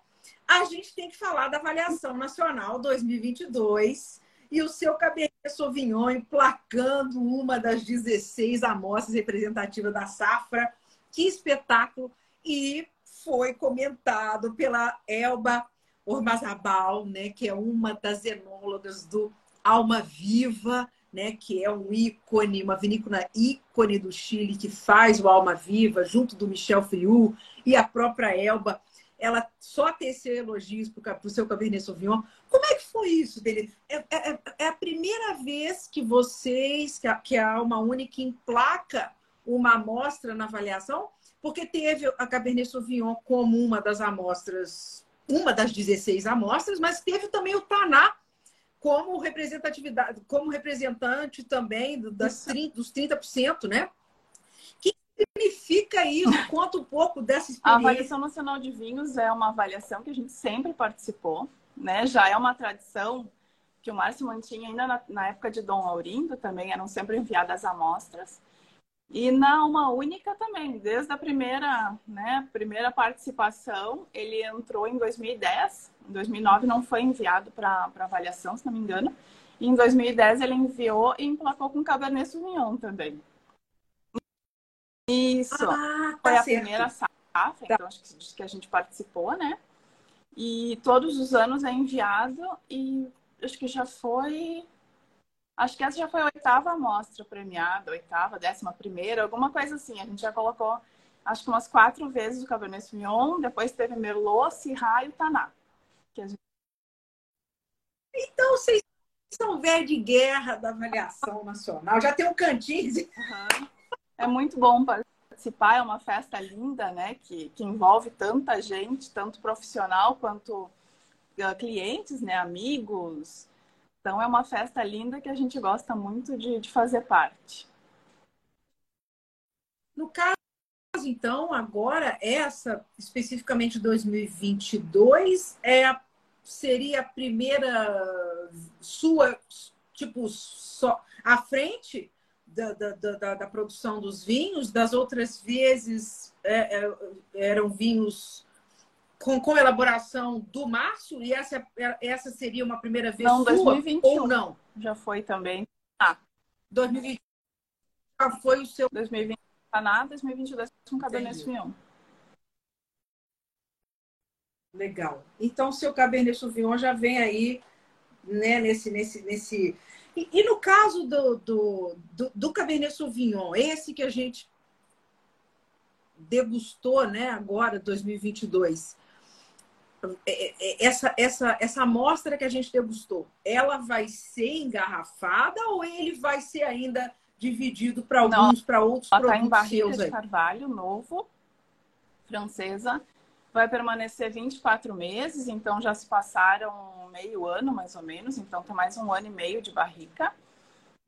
a gente tem que falar da avaliação nacional 2022 e o seu Cabernet Sauvignon emplacando uma das 16 amostras representativas da safra. Que espetáculo! E foi comentado pela Elba Ormazabal, né, que é uma das enólogas do Alma Viva, né, que é um ícone, uma vinícola ícone do Chile que faz o Alma Viva, junto do Michel Friu e a própria Elba. Ela só tecer elogios para o seu Cabernet Sauvignon. Como é que foi isso dele? É, é, é, a primeira vez que vocês, que a, que a Alma Única emplaca uma amostra na avaliação? Porque teve a Cabernet Sauvignon como uma das amostras uma das 16 amostras, mas teve também o Taná como representatividade, como representante também das 30, dos 30%, né? Que significa isso? Conta um pouco dessa experiência. A avaliação nacional de vinhos é uma avaliação que a gente sempre participou, né? Já é uma tradição que o Márcio mantinha ainda na, na época de Dom Laurindo, também eram sempre enviadas amostras. E na uma única também, desde a primeira, né, primeira participação, ele entrou em 2010. Em 2009 não foi enviado para avaliação, se não me engano. E em 2010 ele enviou e emplacou com Cabernet Sauvignon também. Isso. Ah, tá foi a certo. primeira safra, então acho que a gente participou, né? E todos os anos é enviado e acho que já foi Acho que essa já foi a oitava amostra premiada, oitava, décima primeira, alguma coisa assim. A gente já colocou, acho que umas quatro vezes o Cabernet Sauvignon, depois teve Merlot, Syrah e o Taná. Gente... Então, vocês são velho de guerra da avaliação nacional. Já tem um cantinho. Uhum. É muito bom participar, é uma festa linda, né? Que, que envolve tanta gente, tanto profissional quanto uh, clientes, né? Amigos, então é uma festa linda que a gente gosta muito de, de fazer parte. No caso, então, agora, essa, especificamente 2022, é, seria a primeira sua, tipo, só à frente da, da, da, da produção dos vinhos? Das outras vezes é, é, eram vinhos com, com elaboração do Márcio? E essa, essa seria uma primeira vez não, sua 2021. ou não? Já foi também. Ah, 2020 já foi o seu... 2020 Caná, 2022 com Cabernet Sauvignon. Legal. Então, o seu Cabernet Sauvignon já vem aí, né, nesse... nesse, nesse... E, e no caso do, do, do, do Cabernet Sauvignon, esse que a gente degustou, né, agora, 2022, é, essa, essa, essa amostra que a gente degustou, ela vai ser engarrafada ou ele vai ser ainda dividido para alguns, para outros ela produtos tá em seus de carvalho novo, francesa. Vai permanecer 24 meses, então já se passaram meio ano, mais ou menos. Então, tem mais um ano e meio de barrica.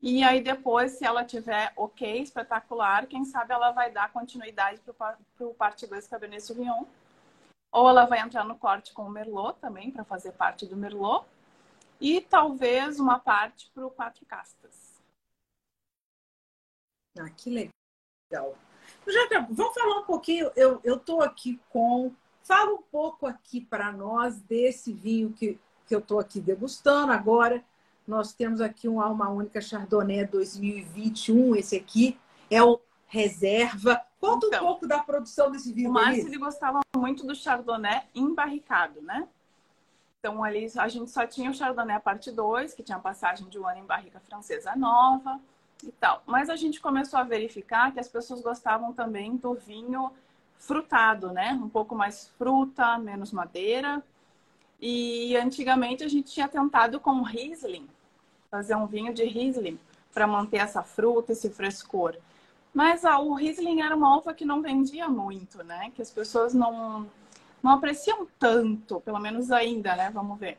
E aí, depois, se ela tiver ok, espetacular, quem sabe ela vai dar continuidade para o parte 2 Cabernet Sauvignon ou ela vai entrar no corte com o Merlot também, para fazer parte do Merlot. E talvez uma parte para o Quatro Castas. Ah, que legal. Já, vamos falar um pouquinho. Eu estou aqui com. Fala um pouco aqui para nós desse vinho que, que eu estou aqui degustando agora. Nós temos aqui um Alma Única Chardonnay 2021. Esse aqui é o reserva. Conta então, um pouco da produção desse vinho. O Márcio ele gostava muito do Chardonnay embarricado, né? Então ali a gente só tinha o Chardonnay a parte 2, que tinha passagem de um ano em barrica francesa nova e tal. Mas a gente começou a verificar que as pessoas gostavam também do vinho frutado, né? Um pouco mais fruta, menos madeira. E antigamente a gente tinha tentado com Riesling, fazer um vinho de Riesling para manter essa fruta, esse frescor. Mas ah, o Riesling era uma uva que não vendia muito, né? Que as pessoas não, não apreciam tanto, pelo menos ainda, né? Vamos ver.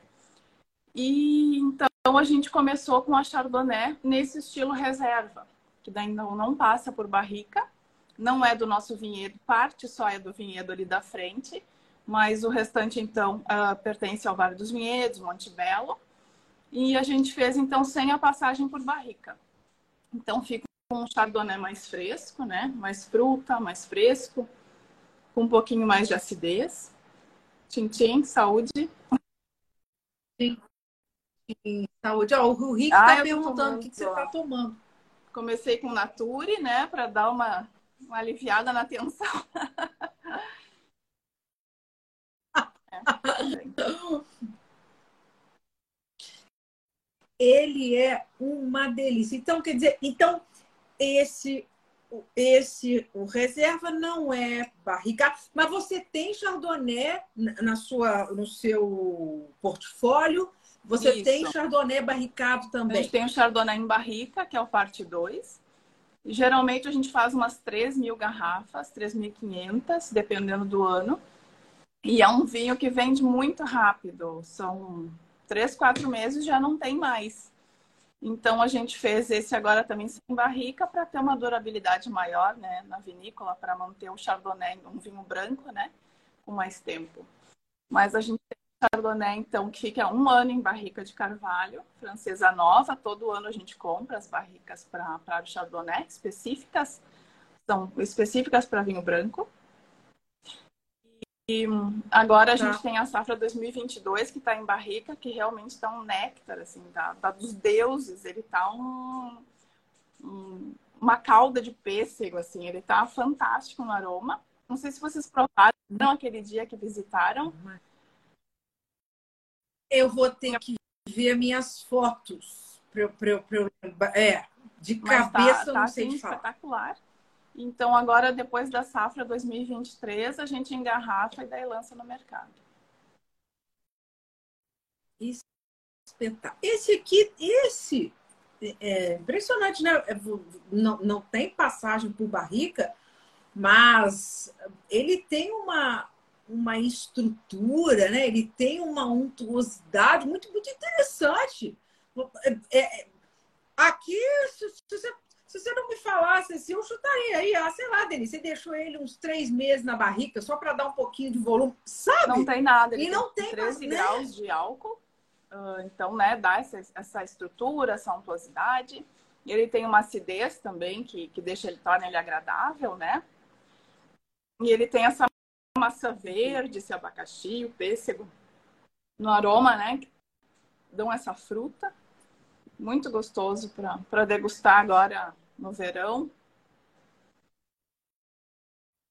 E então a gente começou com a Chardonnay nesse estilo reserva, que daí não, não passa por barrica, não é do nosso vinhedo, parte só é do vinhedo ali da frente, mas o restante então uh, pertence ao Vale dos Vinhedos, Monte Belo. E a gente fez então sem a passagem por barrica. Então fica com um chardonnay mais fresco, né? Mais fruta, mais fresco, com um pouquinho mais de acidez. Tintim, saúde. Sim. Saúde. Ó, o Rick está ah, perguntando o que, que você está tomando. Comecei com Nature, né? Para dar uma, uma aliviada na tensão. Ele é uma delícia. Então, quer dizer, então esse esse o reserva não é barrica, mas você tem chardonnay na sua no seu portfólio. Você Isso. tem chardonnay barricado também. A gente tem o chardonnay em barrica, que é o parte 2. Geralmente a gente faz umas 3 mil garrafas, 3.500, dependendo do ano. E é um vinho que vende muito rápido. São 3, 4 meses já não tem mais. Então a gente fez esse agora também sem barrica para ter uma durabilidade maior, né, na vinícola para manter o chardonnay um vinho branco, né, com mais tempo. Mas a gente tem chardonnay então que fica um ano em barrica de carvalho, francesa nova. Todo ano a gente compra as barricas para o chardonnay específicas, são específicas para vinho branco. E agora a tá. gente tem a safra 2022 que está em barrica, que realmente está um néctar, assim, da, da dos deuses. Ele está um, um, uma calda de pêssego, assim. Ele está fantástico no aroma. Não sei se vocês provaram aquele dia que visitaram. Eu vou ter que ver minhas fotos. Pra, pra, pra, é, de Mas tá, cabeça tá, não tá, sei assim, espetacular. Então, agora, depois da safra 2023, a gente engarrafa e daí lança no mercado. Esse aqui, esse, é impressionante, né? É, não, não tem passagem por barrica, mas ele tem uma, uma estrutura, né? Ele tem uma untuosidade muito, muito interessante. É, é, aqui, se, se você se você não me falasse assim, eu chutaria aí, ah, sei lá, Denise, você deixou ele uns três meses na barrica só para dar um pouquinho de volume, sabe? Não tem nada. Ele e não tem 13 mais, graus né? de álcool. Uh, então, né, dá essa, essa estrutura, essa untuosidade. Ele tem uma acidez também que, que deixa ele, torna ele agradável, né? E ele tem essa maçã verde, esse abacaxi, o pêssego no aroma, né? Que dão essa fruta. Muito gostoso para degustar agora no verão.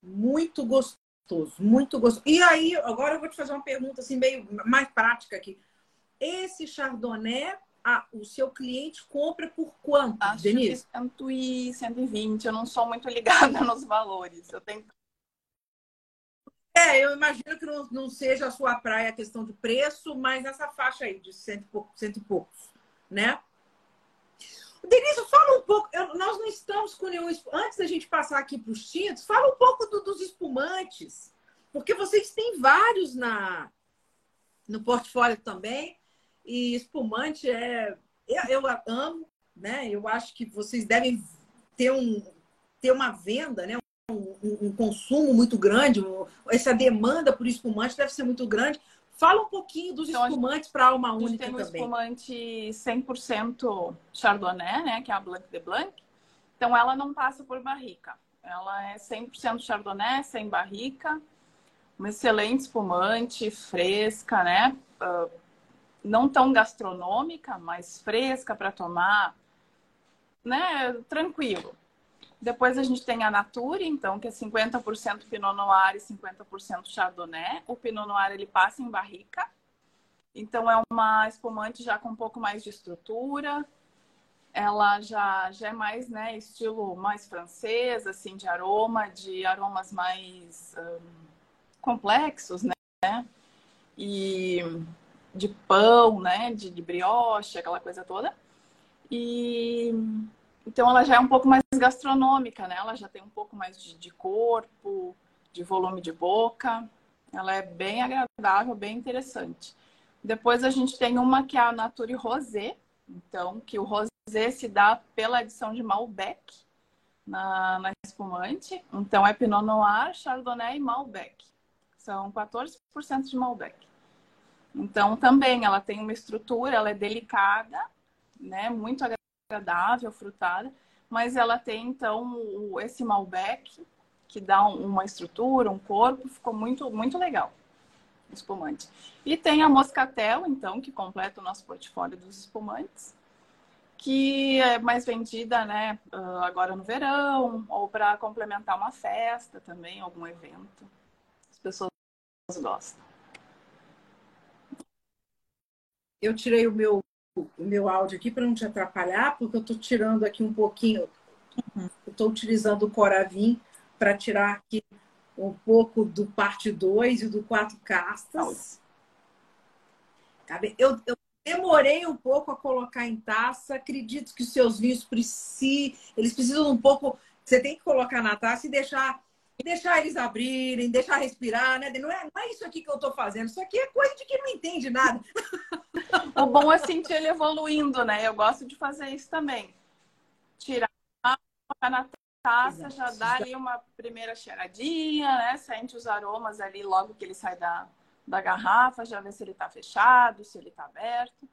Muito gostoso, muito gostoso. E aí, agora eu vou te fazer uma pergunta assim, meio mais prática aqui. Esse Chardonnay, ah, o seu cliente compra por quanto, Acho Denise? Que 120, eu não sou muito ligada nos valores. Eu tenho É, eu imagino que não, não seja a sua praia a questão de preço, mas essa faixa aí de cento e, pouco, cento e poucos, né? Denise, fala um pouco. Eu, nós não estamos com nenhum. Antes da gente passar aqui para os tintos, fala um pouco do, dos espumantes, porque vocês têm vários na no portfólio também. E espumante é. Eu, eu amo, né? Eu acho que vocês devem ter, um, ter uma venda, né? Um, um, consumo muito grande, essa demanda por espumante deve ser muito grande. Fala um pouquinho dos então, espumantes para alma única também. A gente tem um espumante 100% Chardonnay, né, que é a Blanc de Blanc. Então ela não passa por barrica. Ela é 100% Chardonnay, sem barrica. Uma excelente espumante, fresca, né? Uh, não tão gastronômica, mas fresca para tomar, né? Tranquilo. Depois a gente tem a Nature, então, que é 50% Pinot Noir e 50% Chardonnay. O Pinot Noir ele passa em barrica. Então é uma espumante já com um pouco mais de estrutura. Ela já, já é mais, né, estilo mais francês, assim, de aroma, de aromas mais um, complexos, né? E de pão, né, de, de brioche, aquela coisa toda. E então ela já é um pouco mais gastronômica, né? Ela já tem um pouco mais de, de corpo, de volume de boca. Ela é bem agradável, bem interessante. Depois a gente tem uma que é a Nature Rosé, então que o rosé se dá pela adição de Malbec na, na espumante. Então é Pinot Noir, Chardonnay e Malbec. São 14% de Malbec. Então também ela tem uma estrutura, ela é delicada, né? Muito agradável, frutada, mas ela tem então esse Malbec que dá uma estrutura, um corpo, ficou muito muito legal. Espumante. E tem a Moscatel, então, que completa o nosso portfólio dos espumantes, que é mais vendida, né, ah, agora no verão, ou para complementar uma festa também, algum evento. As pessoas gostam. Eu tirei o meu o meu áudio aqui para não te atrapalhar, porque eu estou tirando aqui um pouquinho. Uhum. Estou utilizando o Coravim para tirar aqui um pouco do parte 2 e do quatro castas. Eu, eu, demorei um pouco a colocar em taça. Acredito que os seus vinhos precisam, eles precisam um pouco. Você tem que colocar na taça e deixar deixar eles abrirem, deixar respirar, né? Não é, não é isso aqui que eu estou fazendo. Isso aqui é coisa de quem não entende nada. O bom é sentir ele evoluindo, né? Eu gosto de fazer isso também. Tirar, colocar na taça, já dá ali uma primeira cheiradinha, né? Sente os aromas ali logo que ele sai da, da garrafa, já vê se ele está fechado, se ele está aberto.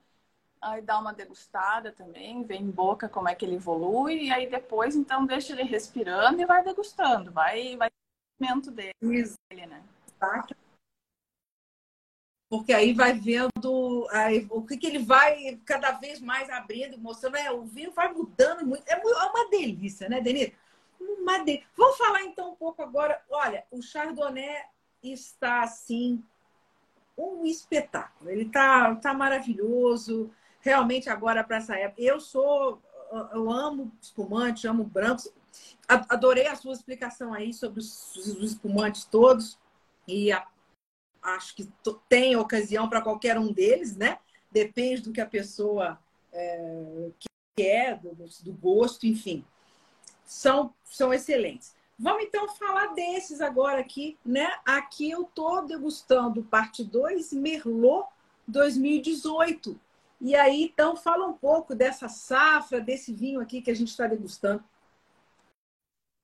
Aí dá uma degustada também, vê em boca como é que ele evolui, e aí depois, então, deixa ele respirando e vai degustando, vai, vai o dele, Isso. né? Porque aí vai vendo aí, o que, que ele vai cada vez mais abrindo, mostrando, é, o vinho vai mudando muito. É, é uma delícia, né, Denise? Uma delícia. Vamos falar então um pouco agora. Olha, o Chardonnay está assim um espetáculo. Ele está tá maravilhoso realmente agora para essa época. Eu sou, eu amo espumante, amo brancos. Adorei a sua explicação aí sobre os, espumantes todos e a, acho que tem ocasião para qualquer um deles, né? Depende do que a pessoa é, quer, do, do gosto, enfim. São, são excelentes. Vamos então falar desses agora aqui, né? Aqui eu tô degustando parte 2 Merlot 2018 e aí, então, fala um pouco dessa safra, desse vinho aqui que a gente está degustando.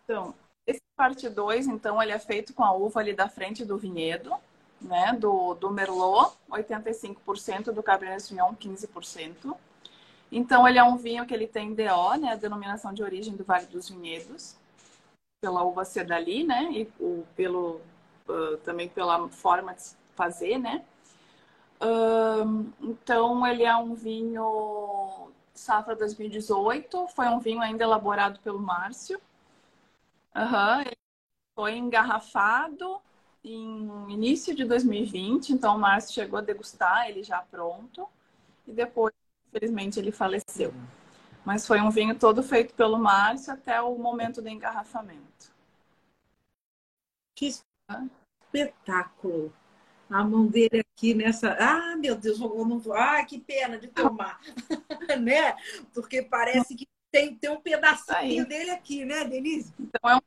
Então, esse parte 2, então, ele é feito com a uva ali da frente do vinhedo, né? Do, do Merlot, 85%, do Cabernet Sauvignon, 15%. Então, ele é um vinho que ele tem DO, né? A denominação de origem do Vale dos Vinhedos, pela uva Cedali, né? E o, pelo, uh, também pela forma de fazer, né? Então, ele é um vinho safra 2018. Foi um vinho ainda elaborado pelo Márcio. Uhum. Foi engarrafado em início de 2020. Então, o Márcio chegou a degustar ele já pronto. E depois, infelizmente, ele faleceu. Mas foi um vinho todo feito pelo Márcio até o momento do engarrafamento. Que espetáculo. A mão dele aqui nessa. Ah, meu Deus, eu não vou. Ah, que pena de tomar. né? Porque parece que tem, tem um pedacinho Aí. dele aqui, né, Denise? Então é um.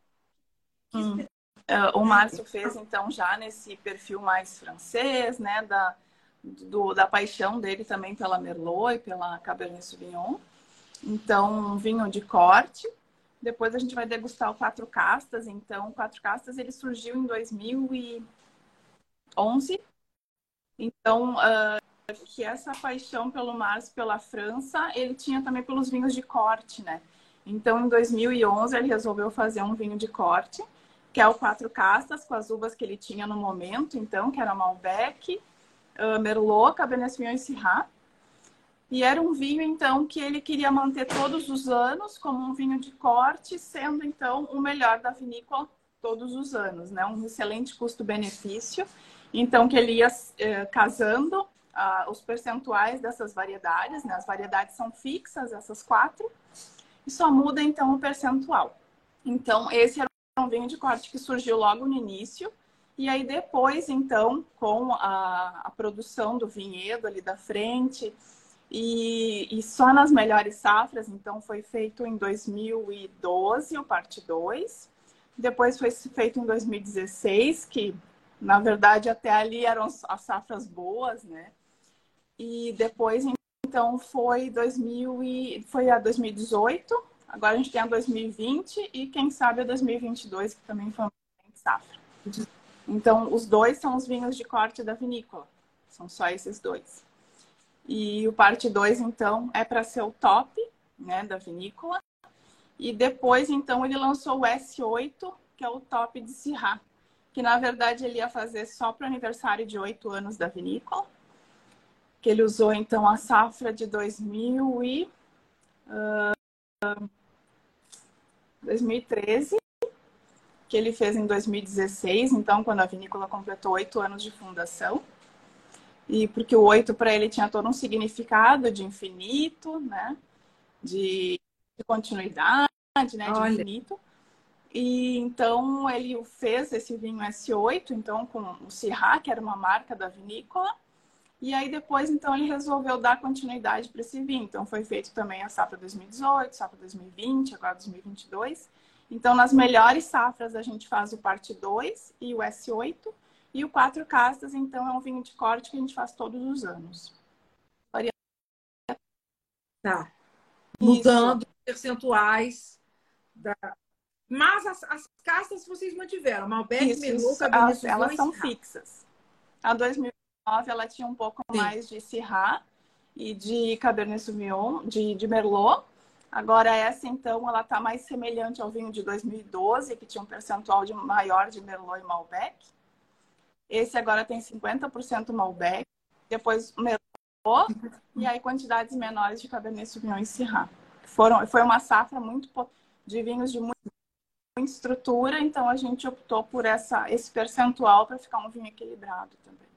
Hum. Uh, o Márcio fez, então, já nesse perfil mais francês, né? Da, do, da paixão dele também pela Merlot e pela Cabernet Sauvignon. Então, um vinho de corte. Depois a gente vai degustar o Quatro Castas. Então, o Quatro Castas ele surgiu em 2011. Então, uh, que essa paixão pelo Márcio, pela França, ele tinha também pelos vinhos de corte, né? Então, em 2011, ele resolveu fazer um vinho de corte, que é o Quatro Castas, com as uvas que ele tinha no momento, então, que era Malbec, uh, Merlot, Cabernet Sauvignon e Syrah. E era um vinho, então, que ele queria manter todos os anos como um vinho de corte, sendo, então, o melhor da vinícola todos os anos, né? Um excelente custo-benefício. Então, que ele ia eh, casando uh, os percentuais dessas variedades, né? As variedades são fixas, essas quatro, e só muda então o percentual. Então, esse era um vinho de corte que surgiu logo no início, e aí depois, então, com a, a produção do vinhedo ali da frente, e, e, só nas melhores safras, então foi feito em 2012, o parte 2. Depois foi feito em 2016, que na verdade até ali eram as safras boas, né? E depois, então, foi 2000 e foi a 2018. Agora a gente tem a 2020 e quem sabe a 2022, que também foi uma safra. Então, os dois são os vinhos de corte da vinícola. São só esses dois. E o parte 2, então, é para ser o top, né, da vinícola. E depois, então, ele lançou o S8, que é o top de Syrah, que na verdade ele ia fazer só para o aniversário de oito anos da vinícola que ele usou então a safra de 2000 e, uh, 2013, que ele fez em 2016, então quando a vinícola completou oito anos de fundação. E porque o oito para ele tinha todo um significado de infinito, né? De, de continuidade, né? De infinito. E então ele fez esse vinho S8, então com o Syrah, que era uma marca da vinícola, e aí depois, então, ele resolveu dar continuidade para esse vinho. Então, foi feito também a safra 2018, safra 2020, agora 2022. Então, nas melhores safras, a gente faz o parte 2 e o S8. E o quatro castas, então, é um vinho de corte que a gente faz todos os anos. Tá. Mudando Isso. percentuais da... Mas as, as castas vocês mantiveram. Malbec, Merlot, Cabernet Elas são fixas. A 2000 ela tinha um pouco Sim. mais de Syrah e de Cabernet Sauvignon, de, de Merlot. Agora essa, então, ela está mais semelhante ao vinho de 2012, que tinha um percentual de, maior de Merlot e Malbec. Esse agora tem 50% Malbec, depois Merlot, e aí quantidades menores de Cabernet Sauvignon e Syrah. Foram, foi uma safra muito de vinhos de muita estrutura, então a gente optou por essa, esse percentual para ficar um vinho equilibrado também.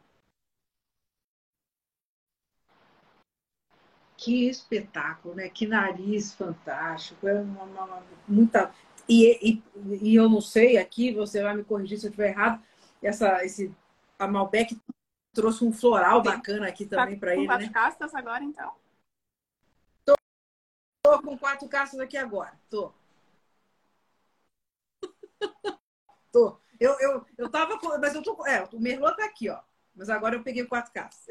que espetáculo, né? Que nariz fantástico. É uma, uma, muita. E, e, e, eu não sei, aqui você vai me corrigir se eu estiver errado. Essa, esse, a Malbec trouxe um floral bacana aqui também tá para ele. quatro né? castas agora, então? Tô, tô com quatro castas aqui agora. Tô. Tô. Eu, eu, eu tava. Mas eu tô. É, o Merlot tá aqui, ó. Mas agora eu peguei quatro casas.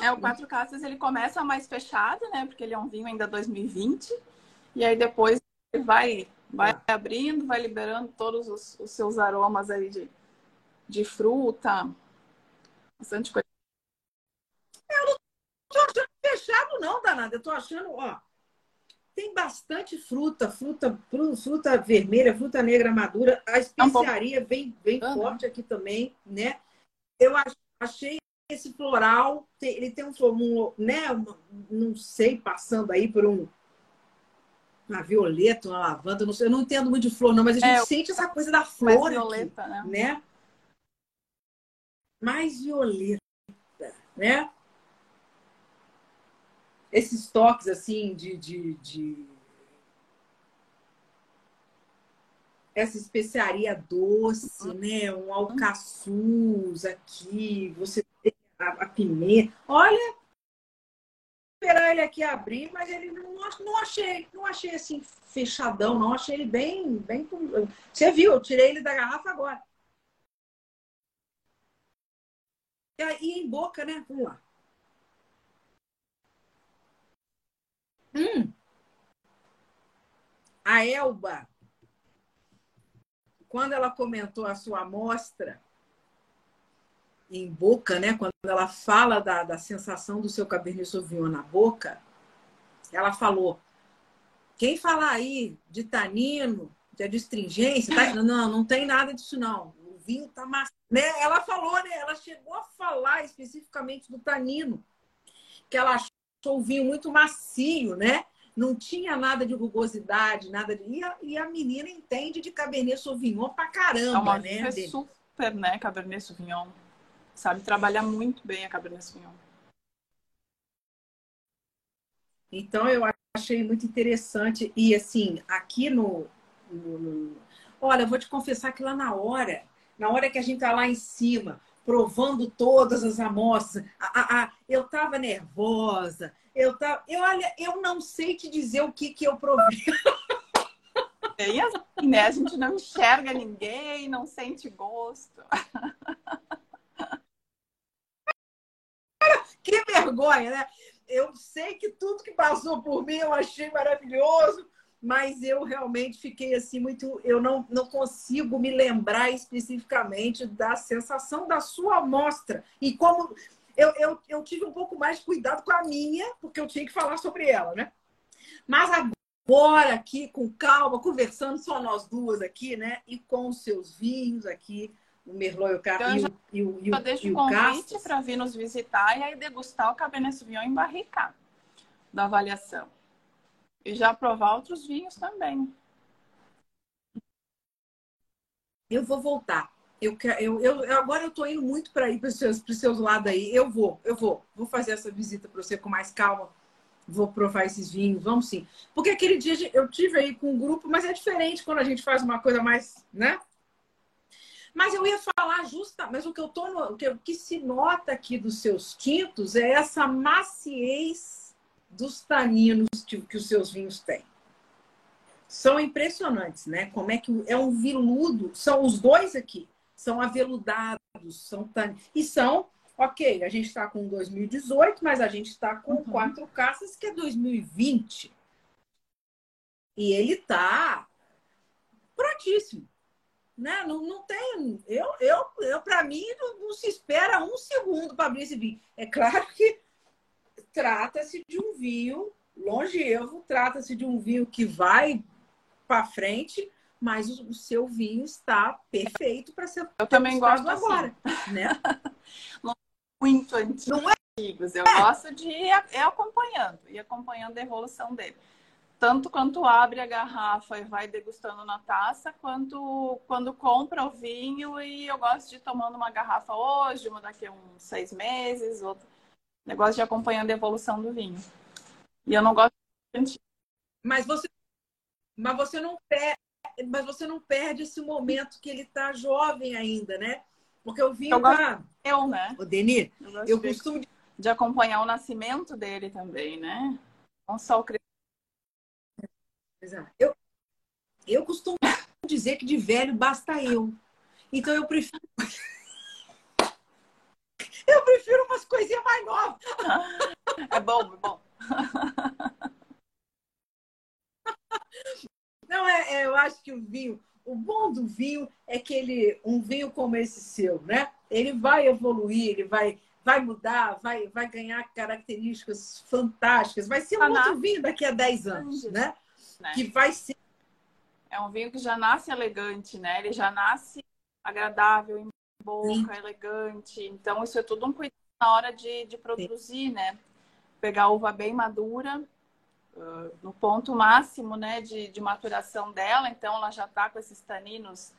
é, o quatro casas ele começa mais fechado, né? Porque ele é um vinho ainda 2020. E aí depois ele vai, vai ah. abrindo, vai liberando todos os, os, seus aromas aí de, de fruta, bastante coisa. Eu não tô achando fechado, não, danada. Eu tô achando, ó. Tem bastante fruta, fruta, fruta vermelha, fruta negra madura. A especiaria é um vem, vem uhum. forte aqui também, né? Eu achei esse floral, ele tem um, um né, não sei, passando aí por um uma violeta, uma lavanda, não sei, eu não entendo muito de flor, não, mas a gente é, sente essa coisa da flor mais violeta, aqui, né? né? Mais violeta, né? Esses toques assim de, de, de essa especiaria doce, né? Um alcaçuz aqui, você tem a, a pimenta. Olha, esperar ele aqui abrir, mas ele não, não achei, não achei assim fechadão, não achei ele bem, bem. Você viu? Eu tirei ele da garrafa agora. E aí em boca, né? Vamos lá. Hum. A Elba quando ela comentou a sua amostra em boca, né? Quando ela fala da, da sensação do seu Cabernet Sauvignon na boca, ela falou: quem falar aí de tanino, de adstringência, tá... não, não tem nada disso não. O vinho tá macio. Né? Ela falou, né? Ela chegou a falar especificamente do tanino, que ela achou o vinho muito macio, né? não tinha nada de rugosidade, nada de. E a, e a menina entende de Cabernet Sauvignon pra caramba, é uma né? É super, né, Cabernet Sauvignon. Sabe trabalhar muito bem a Cabernet Sauvignon. Então eu achei muito interessante. E assim, aqui no, no, no. Olha, eu vou te confessar que lá na hora, na hora que a gente tá lá em cima, provando todas as amostras, a, a, a, eu tava nervosa, eu, tá, eu, olha, eu não sei te dizer o que, que eu provei. Bem assim, né? A gente não enxerga ninguém, não sente gosto. Que vergonha, né? Eu sei que tudo que passou por mim eu achei maravilhoso, mas eu realmente fiquei assim muito. Eu não, não consigo me lembrar especificamente da sensação da sua amostra. E como eu, eu, eu tive um pouco mais de cuidado com a minha, porque eu tinha que falar sobre ela, né? Mas agora, aqui, com calma, conversando só nós duas aqui, né? E com os seus vinhos aqui, o Merlot e o Carlos. Então, e o, e o, eu deixo o convite para vir nos visitar e aí degustar o Cabernet Sauvignon em barrica da avaliação. E já provar outros vinhos também. Eu vou voltar. Eu, eu, eu, agora eu tô indo muito para ir para os seus, seus lados aí. Eu vou, eu vou. Vou fazer essa visita para você com mais calma. Vou provar esses vinhos, vamos sim. Porque aquele dia eu tive aí com um grupo, mas é diferente quando a gente faz uma coisa mais, né? Mas eu ia falar justa, mas o que eu tô no, o, que, o que se nota aqui dos seus tintos é essa maciez dos taninos que, que os seus vinhos têm são impressionantes, né? Como é que é um viludo, são os dois aqui são aveludados, são tan... e são, ok, a gente está com 2018, mas a gente está com uhum. quatro caças que é 2020. E ele está prontíssimo. Né? Não, não tem. Eu, eu, eu para mim, não, não, se espera um segundo para abrir esse vinho. É claro que trata-se de um vinho longevo, trata-se de um vinho que vai para frente, mas o, seu vinho está perfeito para ser Eu também gosto agora, assim. né? Muito antigos. Não é? Eu é. gosto de ir, acompanhando, ir acompanhando a evolução dele. Tanto quanto abre a garrafa e vai degustando na taça, quanto quando compra o vinho e eu gosto de ir tomando uma garrafa hoje, uma daqui a uns seis meses, Negócio de acompanhando a evolução do vinho. E eu não gosto de mas você, mas você não perde, mas você não perde esse momento que ele está jovem ainda, né? Porque o vinho tá... Eu, né? O Denis, eu, eu costumo... De... de acompanhar o nascimento dele também, né? Não só o crescimento. Eu, eu costumo dizer que de velho basta eu. Então eu prefiro... eu prefiro umas coisinhas mais novas. É bom, é bom. Não, é, é, eu acho que o vinho, o bom do vinho é que ele, um vinho como esse seu, né? Ele vai evoluir, ele vai, vai mudar, vai, vai ganhar características fantásticas. Vai ser um outro vinho daqui a 10 anos, né? né? Que vai ser. É um vinho que já nasce elegante, né? Ele já nasce agradável boca, Sim. elegante. Então, isso é tudo um cuidado na hora de, de produzir, Sim. né? Pegar a uva bem madura no ponto máximo né, de, de maturação dela, então ela já está com esses taninos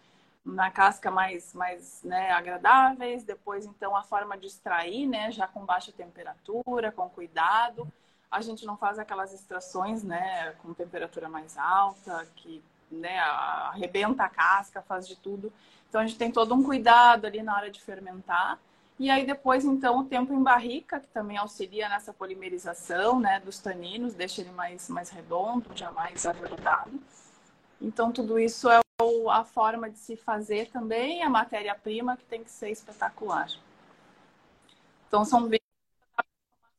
na casca mais, mais né, agradáveis, depois então a forma de extrair, né, já com baixa temperatura, com cuidado. A gente não faz aquelas extrações, né, com temperatura mais alta, que né, arrebenta a casca, faz de tudo. Então a gente tem todo um cuidado ali na hora de fermentar. E aí depois, então, o tempo em barrica, que também auxilia nessa polimerização, né, dos taninos, deixa ele mais, mais redondo, já mais aveludado. Então, tudo isso é a forma de se fazer também, a matéria-prima que tem que ser espetacular. Então, são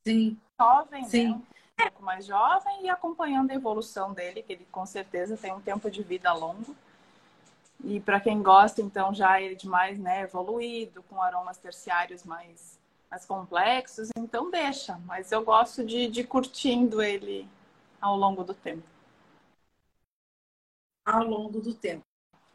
Sim. jovem, né, Sim. Né? um pouco mais jovem e acompanhando a evolução dele, que ele com certeza tem um tempo de vida longo. E para quem gosta, então, já ele de mais né, evoluído, com aromas terciários mais, mais complexos, então deixa. Mas eu gosto de, de curtindo ele ao longo do tempo. Ao longo do tempo.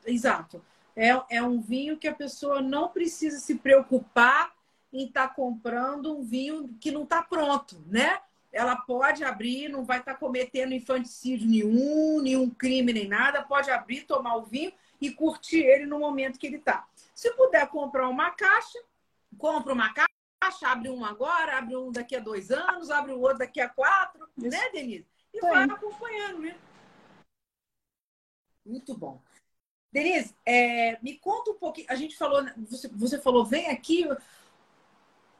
Exato. É, é um vinho que a pessoa não precisa se preocupar em estar tá comprando um vinho que não está pronto, né? Ela pode abrir, não vai estar tá cometendo infanticídio nenhum, nenhum crime nem nada, pode abrir, tomar o vinho e curtir ele no momento que ele está. Se puder comprar uma caixa, compra uma caixa, abre um agora, abre um daqui a dois anos, abre o outro daqui a quatro, Isso. né, Denise? E Sim. vai acompanhando, né? Muito bom. Denise, é, me conta um pouquinho. A gente falou, você, você falou, vem aqui,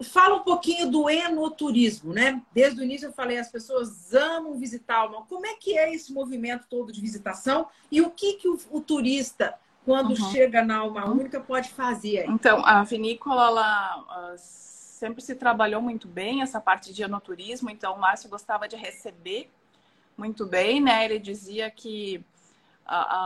fala um pouquinho do enoturismo, né? Desde o início eu falei, as pessoas amam visitar uma. Como é que é esse movimento todo de visitação e o que, que o, o turista, quando uhum. chega na Alma Única, pode fazer? Aí? Então, a vinícola, ela sempre se trabalhou muito bem essa parte de enoturismo, então o Márcio gostava de receber muito bem, né? Ele dizia que a,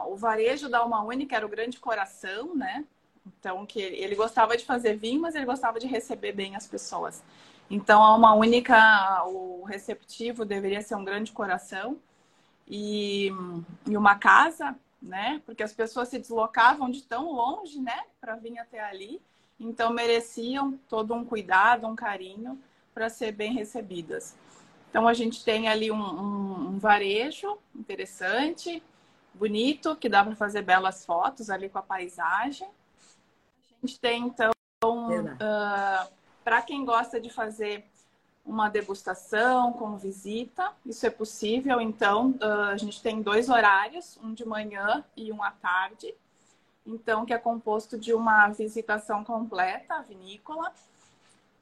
a, o varejo da Alma Única era o grande coração, né? Então, que ele, ele gostava de fazer vinho, mas ele gostava de receber bem as pessoas. Então, a uma única, o receptivo deveria ser um grande coração e, e uma casa, né? Porque as pessoas se deslocavam de tão longe, né? Para vir até ali. Então, mereciam todo um cuidado, um carinho para ser bem recebidas. Então, a gente tem ali um, um, um varejo interessante, bonito, que dá para fazer belas fotos ali com a paisagem gente tem, então, uh, ah, para quem gosta de fazer uma degustação com visita, isso é possível. Então, uh, a gente tem dois horários, um de manhã e um à tarde. Então, que é composto de uma visitação completa à vinícola,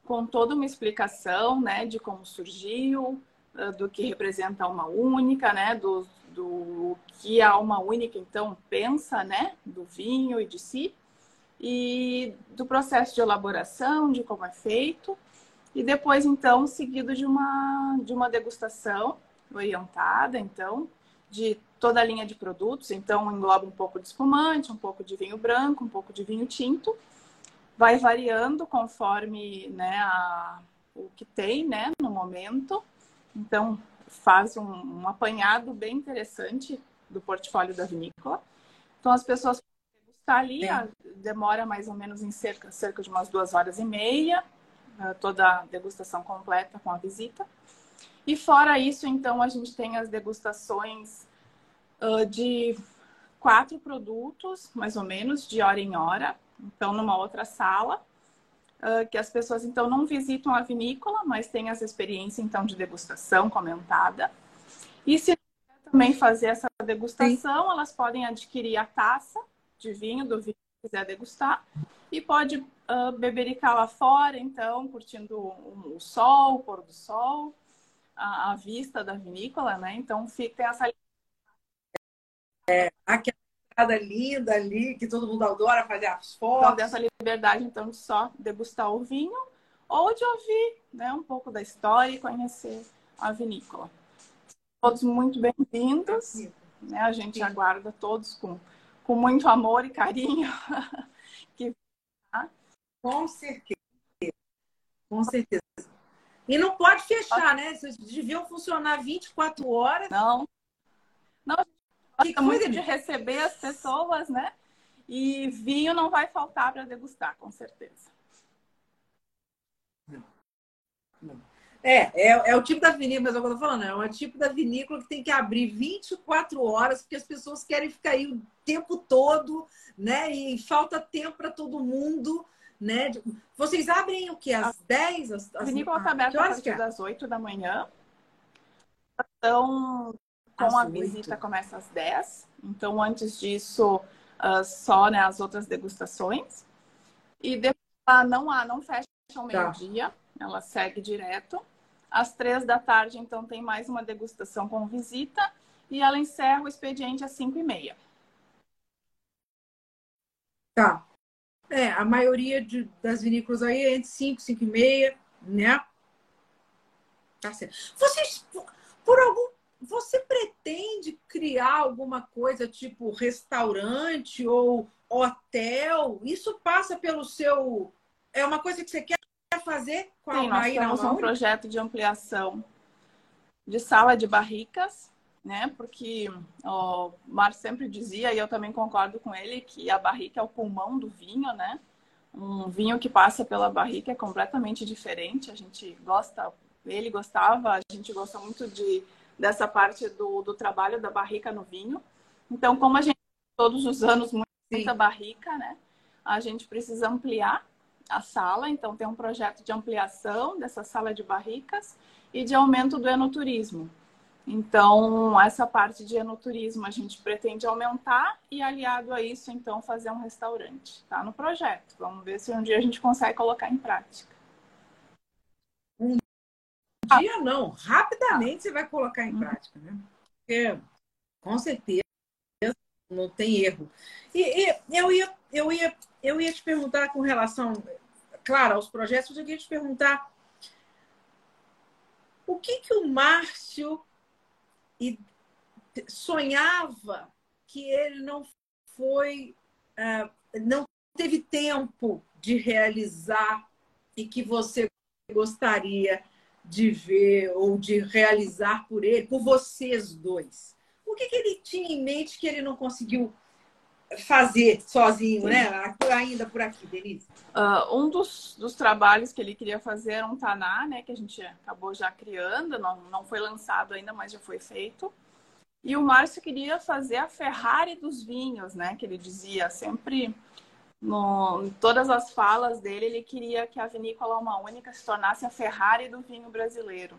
com toda uma explicação, né, de como surgiu, uh, do que representa uma única, né, do, do que a alma única, então, pensa, né, do vinho e de si e do processo de elaboração, de como é feito, e depois então seguido de uma de uma degustação orientada, então, de toda a linha de produtos, então engloba um pouco de espumante, um pouco de vinho branco, um pouco de vinho tinto, vai variando conforme né, a, o que tem né, no momento. Então, faz um, um apanhado bem interessante do portfólio da vinícola. Então, as pessoas Está ali, a, demora mais ou menos em cerca, cerca de umas duas horas e meia, né, toda a degustação completa com a visita. E fora isso, então, a gente tem as degustações uh, de quatro produtos, mais ou menos, de hora em hora. Então, numa outra sala, uh, que as pessoas, então, não visitam a vinícola, mas têm essa experiência, então, de degustação comentada. E se também fazer essa degustação, Sim. elas podem adquirir a taça de vinho, do vinho que quiser degustar. E pode uh, bebericar lá fora, então, curtindo o, o sol, o pôr do sol, a, a, vista da vinícola, né? Então, fica, essa... É, aquela linda ali, que todo mundo adora fazer as fotos. Então, dessa liberdade, então, de só degustar o vinho ou de ouvir né, um pouco da história e conhecer a vinícola. Todos muito bem-vindos. Né? A gente aguarda todos com com muito amor e carinho. que... Com certeza. Com certeza. E não pode fechar, né? Vocês deviam funcionar 24 horas. Não. Não, a gente gosta muito de receber as pessoas, né? E vinho não vai faltar para degustar, com certeza. Não. Não. É, é, é, o tipo da vinícola, mas é o que eu tô falando, é o tipo da vinícola que tem que abrir 24 horas, porque as pessoas querem ficar aí o tempo todo, né? E falta tempo para todo mundo, né? Vocês abrem o que? Às 10? Às, a vinícola está aberta a partir é? das 8 da manhã. Então, com às a 8. visita começa às 10. Então, antes disso, uh, só né, as outras degustações. E depois não há, não fecha ao tá. meio-dia, tá. ela segue direto. Às três da tarde, então, tem mais uma degustação com visita e ela encerra o expediente às cinco e meia. Tá. É, a maioria de, das vinícolas aí é entre 5, 5 e meia, né? Tá certo. Vocês, por algum você pretende criar alguma coisa tipo restaurante ou hotel? Isso passa pelo seu. É uma coisa que você quer fazer com a Sim, nós temos um projeto de ampliação de sala de barricas, né? Porque o Mar sempre dizia, e eu também concordo com ele, que a barrica é o pulmão do vinho, né? Um vinho que passa pela barrica é completamente diferente. A gente gosta, ele gostava, a gente gosta muito de dessa parte do, do trabalho da barrica no vinho. Então, como a gente todos os anos muita Sim. barrica, né? A gente precisa ampliar a sala, então tem um projeto de ampliação dessa sala de barricas e de aumento do enoturismo. Então, essa parte de enoturismo a gente pretende aumentar e, aliado a isso, então, fazer um restaurante. Tá no projeto. Vamos ver se um dia a gente consegue colocar em prática. Um dia não, rapidamente você vai colocar em prática, né? Porque, com certeza, não tem erro. E, e, eu, ia, eu, ia, eu ia te perguntar com relação, claro, aos projetos, eu ia te perguntar o que, que o Márcio sonhava que ele não foi, uh, não teve tempo de realizar e que você gostaria de ver ou de realizar por ele, por vocês dois? O que, que ele tinha em mente que ele não conseguiu fazer sozinho, Sim. né? Ainda por aqui, Denise. Uh, um dos, dos trabalhos que ele queria fazer era um Taná, né? Que a gente acabou já criando, não, não foi lançado ainda, mas já foi feito. E o Márcio queria fazer a Ferrari dos vinhos, né? Que ele dizia sempre no, em todas as falas dele, ele queria que a vinícola Uma Única se tornasse a Ferrari do vinho brasileiro.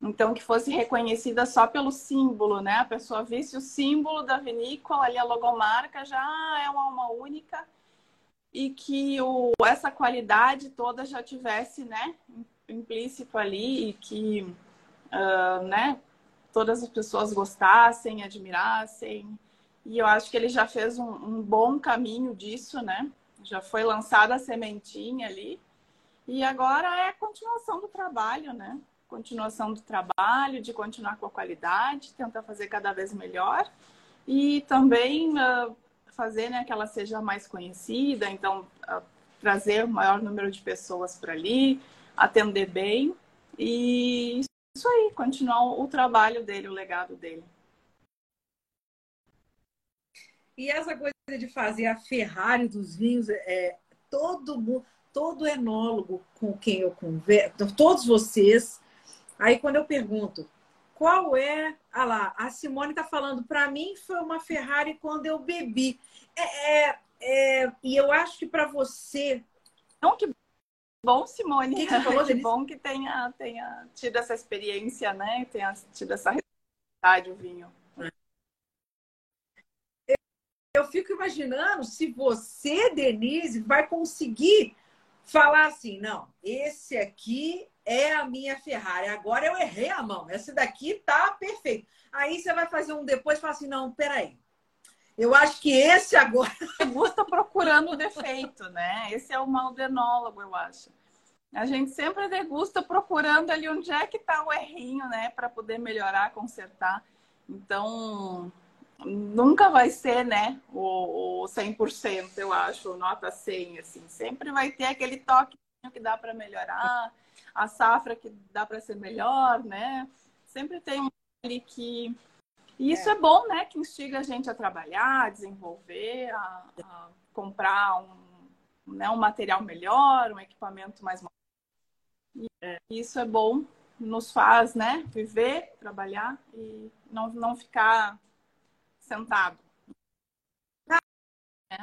Então, que fosse reconhecida só pelo símbolo, né? A pessoa visse o símbolo da vinícola, ali a logomarca, já é uma alma única. E que o, essa qualidade toda já tivesse, né? Implícito ali e que, uh, né? Todas as pessoas gostassem, admirassem. E eu acho que ele já fez um, um bom caminho disso, né? Já foi lançada a sementinha ali. E agora é a continuação do trabalho, né? Continuação do trabalho, de continuar com a qualidade, tentar fazer cada vez melhor. E também uh, fazer né, que ela seja mais conhecida, então uh, trazer o maior número de pessoas para ali, atender bem. E isso aí, continuar o trabalho dele, o legado dele. E essa coisa de fazer a Ferrari dos vinhos, é, todo mundo, todo enólogo com quem eu converso, todos vocês, aí quando eu pergunto qual é, ah lá, a Simone está falando, para mim foi uma Ferrari quando eu bebi. É, é, é e eu acho que para você. Não, que bom, Simone. Que, que, que bom que tenha, tenha tido essa experiência, né? Tenha tido essa responsabilidade o vinho eu fico imaginando se você, Denise, vai conseguir falar assim: não, esse aqui é a minha Ferrari. Agora eu errei a mão. Essa daqui tá perfeito. Aí você vai fazer um depois e fala assim: não, peraí. Eu acho que esse agora. Gusta procurando o defeito, né? Esse é o mal do enólogo, eu acho. A gente sempre degusta procurando ali onde é que tá o errinho, né? Para poder melhorar, consertar. Então, nunca vai ser, né, o, o 100%, eu acho, nota 100, assim. Sempre vai ter aquele toque que dá para melhorar, a safra que dá para ser melhor, né? Sempre tem um ali que... E isso é. é. bom, né? Que instiga a gente a trabalhar, a desenvolver, a, a comprar um, né, um material melhor, um equipamento mais e é. isso é bom, nos faz, né, viver, trabalhar e não, não ficar sentado. É.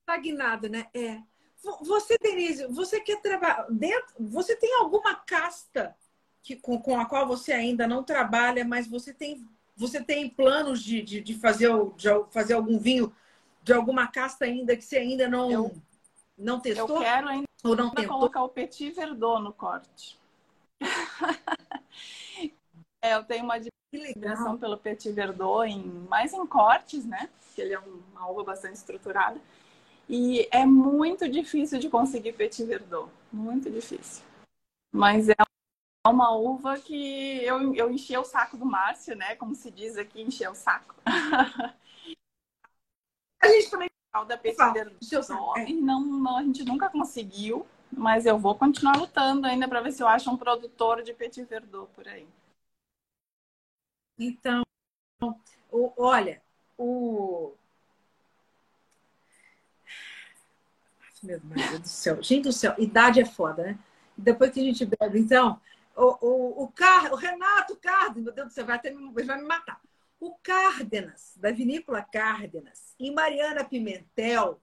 Estagnado, né? É. Você, Denise, você quer trabalhar dentro? Você tem alguma casta que, com, com a qual você ainda não trabalha, mas você tem Você tem planos de, de, de fazer, de fazer algum vinho de alguma casta ainda que você ainda não, eu, não testou? Eu quero ainda ou não tentou? colocar o Petit Verdot no corte. é, eu tenho uma admiração pelo Petit Verdot, em, mais em cortes, né? Que ele é uma uva bastante estruturada. E é muito difícil de conseguir Petit Verdot. Muito difícil. Mas é uma uva que eu, eu enchi o saco do Márcio, né? Como se diz aqui, encher o saco. A gente também da Petit Verdot é. e não, não, a gente nunca conseguiu. Mas eu vou continuar lutando ainda para ver se eu acho um produtor de Petit Verdot por aí. Então, olha, o. Meu Deus do céu. Gente do céu, idade é foda, né? Depois que a gente bebe, então, o, o, o, Car... o Renato Cárdenas, meu Deus do céu, vai, até me... vai me matar. O Cárdenas, da vinícola Cárdenas, em Mariana Pimentel,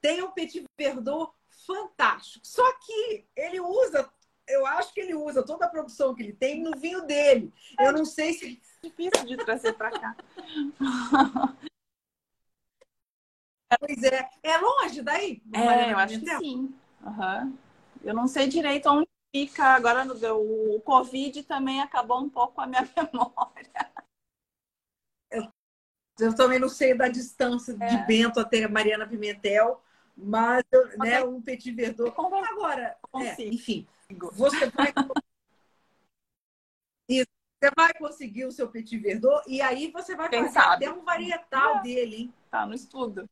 tem um Petit Verdot fantástico. Só que ele usa, eu acho que ele usa toda a produção que ele tem no vinho dele. Eu não sei se. É difícil de trazer para cá. Pois é. É longe daí? É, eu acho que sim. Uhum. Eu não sei direito onde fica. Agora o Covid também acabou um pouco a minha memória. Eu, eu também não sei da distância é. de Bento até Mariana Pimentel. Mas, né, um petit verdot. Agora, é, enfim, você vai... Isso, você vai conseguir o seu petit verdot e aí você vai Quem fazer sabe? até um varietal é. dele, hein? Tá no estudo.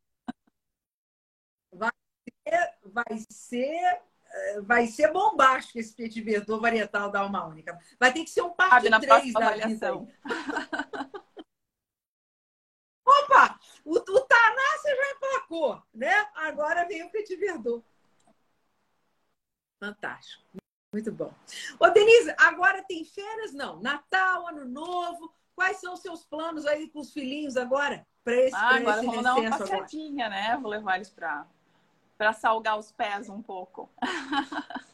Vai ser, vai ser, eh, vai ser bombástico esse petit verdot varietal da alma única. Vai ter que ser um parte 3 da avaliação. Opa! O, o Taná você já emplacou, né? Agora vem o Petit. Fantástico. Muito bom. Ô, Denise, agora tem férias? Não. Natal, Ano Novo. Quais são os seus planos aí com os filhinhos agora? Para esse, ah, agora esse vamos dar uma passeadinha, agora. né? Vou levar eles para para salgar os pés um pouco.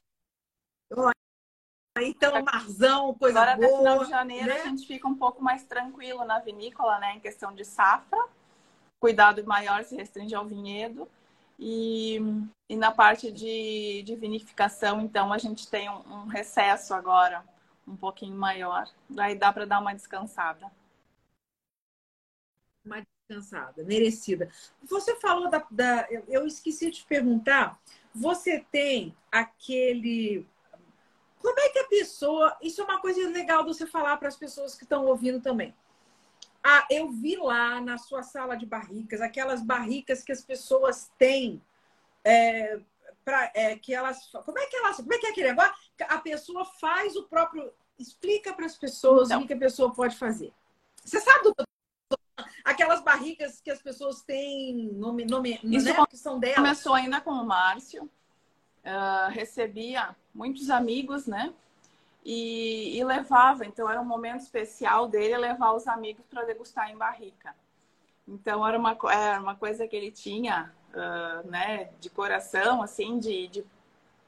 Então, marzão, coisa Agora, boa. Agora, final de janeiro, né? a gente fica um pouco mais tranquilo na vinícola, né? Em questão de safra. Cuidado maior se restringe ao vinhedo. E, e na parte de, de vinificação, então, a gente tem um, um recesso agora um pouquinho maior. Daí dá para dar uma descansada. Uma descansada, merecida. Você falou da, da. Eu esqueci de te perguntar. Você tem aquele como é que a pessoa. Isso é uma coisa legal de você falar para as pessoas que estão ouvindo também. Ah, eu vi lá na sua sala de barricas, aquelas barricas que as pessoas têm. É, pra, é, que elas. Como é que elas. Como é que é aquele negócio? A pessoa faz o próprio. Explica para as pessoas então, o que a pessoa pode fazer. Você sabe do aquelas barricas que as pessoas têm nome, nome Isso né? que são delas. Começou ainda com o Márcio. Uh, recebia muitos amigos, né? E, e, levava, então era um momento especial dele levar os amigos para degustar em barrica. Então era uma, era uma coisa que ele tinha, uh, né, de coração, assim, de, de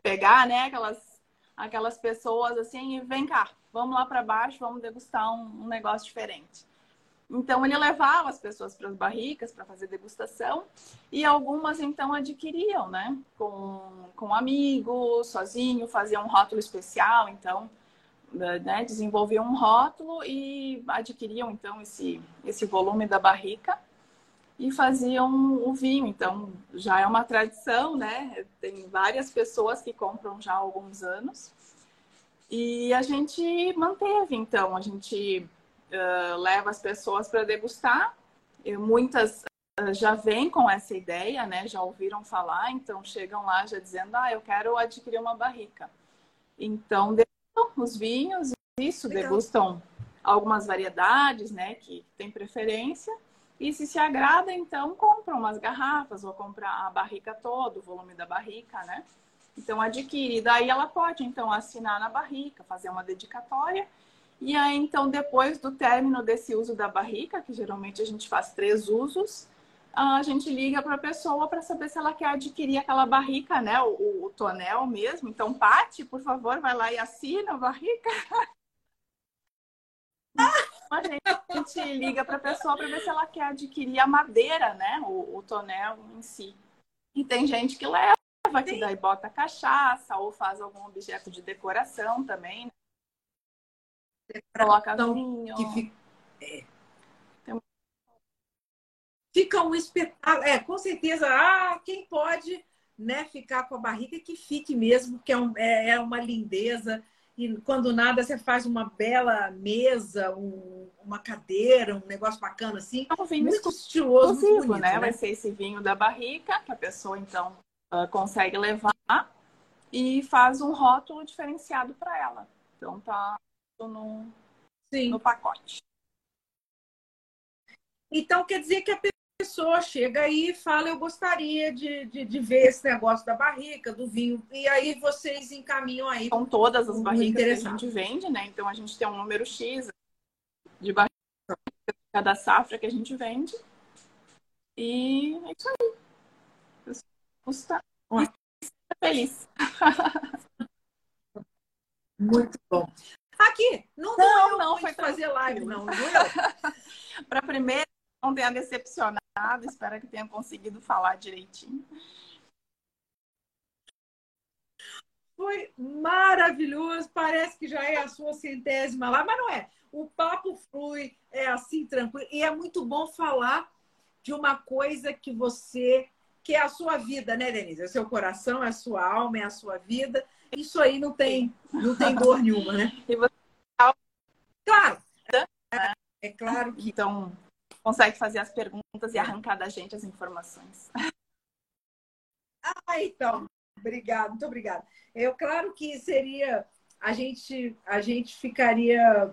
pegar, né, aquelas, aquelas pessoas assim e vem cá, vamos lá para baixo, vamos degustar um, um negócio diferente. Então ele levava as pessoas para as barricas para fazer degustação e algumas então adquiriam, né? Com, com amigos, sozinho, faziam um rótulo especial, então né, desenvolviam um rótulo e adquiriam então esse, esse volume da barrica e faziam o vinho. Então já é uma tradição, né? Tem várias pessoas que compram já há alguns anos. E a gente manteve, então, a gente uh, leva as pessoas para degustar. E muitas uh, já vêm com essa ideia, né? Já ouviram falar, então chegam lá já dizendo, ah, eu quero adquirir uma barrica. Então, degustam os vinhos, isso, Legal. degustam algumas variedades, né? Que tem preferência. E se se agrada, então compram umas garrafas ou comprar a barrica toda, o volume da barrica, né? Então adquire. Daí ela pode, então, assinar na barrica, fazer uma dedicatória e aí, então, depois do término desse uso da barrica, que geralmente a gente faz três usos, a gente liga para a pessoa para saber se ela quer adquirir aquela barrica, né? O, o tonel mesmo. Então, Pati, por favor, vai lá e assina a barrica. a gente liga para a pessoa para ver se ela quer adquirir a madeira, né? O, o, tonel em si. E tem gente que leva, que daí bota cachaça ou faz algum objeto de decoração também. Né? Coloca vinho. Que fica... É. Fica um espetáculo. É, com certeza. Ah, quem pode né, ficar com a barriga que fique mesmo, porque é, um, é, é uma lindeza e quando nada você faz uma bela mesa, um, uma cadeira, um negócio bacana assim. É um vinho muito estiloso, muito bonito, né? né? Vai ser esse vinho da barrica que a pessoa então uh, consegue levar e faz um rótulo diferenciado para ela. Então tá no, Sim. no pacote. Então quer dizer que a pessoa chega aí e fala: Eu gostaria de, de, de, ver esse negócio da barrica, do vinho. E aí vocês encaminham aí. São todas as barricas que a gente vende, né? Então a gente tem um número X de barrica cada safra que a gente vende. E é isso aí. Custa feliz. Muito bom. Aqui, não, não, não foi fazer live, não, não Para primeira, não tenha decepcionado espero que tenha conseguido falar direitinho. Foi maravilhoso, parece que já é a sua centésima lá, mas não é. O papo flui, é assim, tranquilo. E é muito bom falar de uma coisa que você, que é a sua vida, né, Denise? É o seu coração, é a sua alma, é a sua vida. Isso aí não tem, não tem dor nenhuma, né? Você... Claro. É, é claro que. Então, consegue fazer as perguntas e arrancar da gente as informações. Ah, então, obrigado, muito obrigada. Eu claro que seria a gente a gente ficaria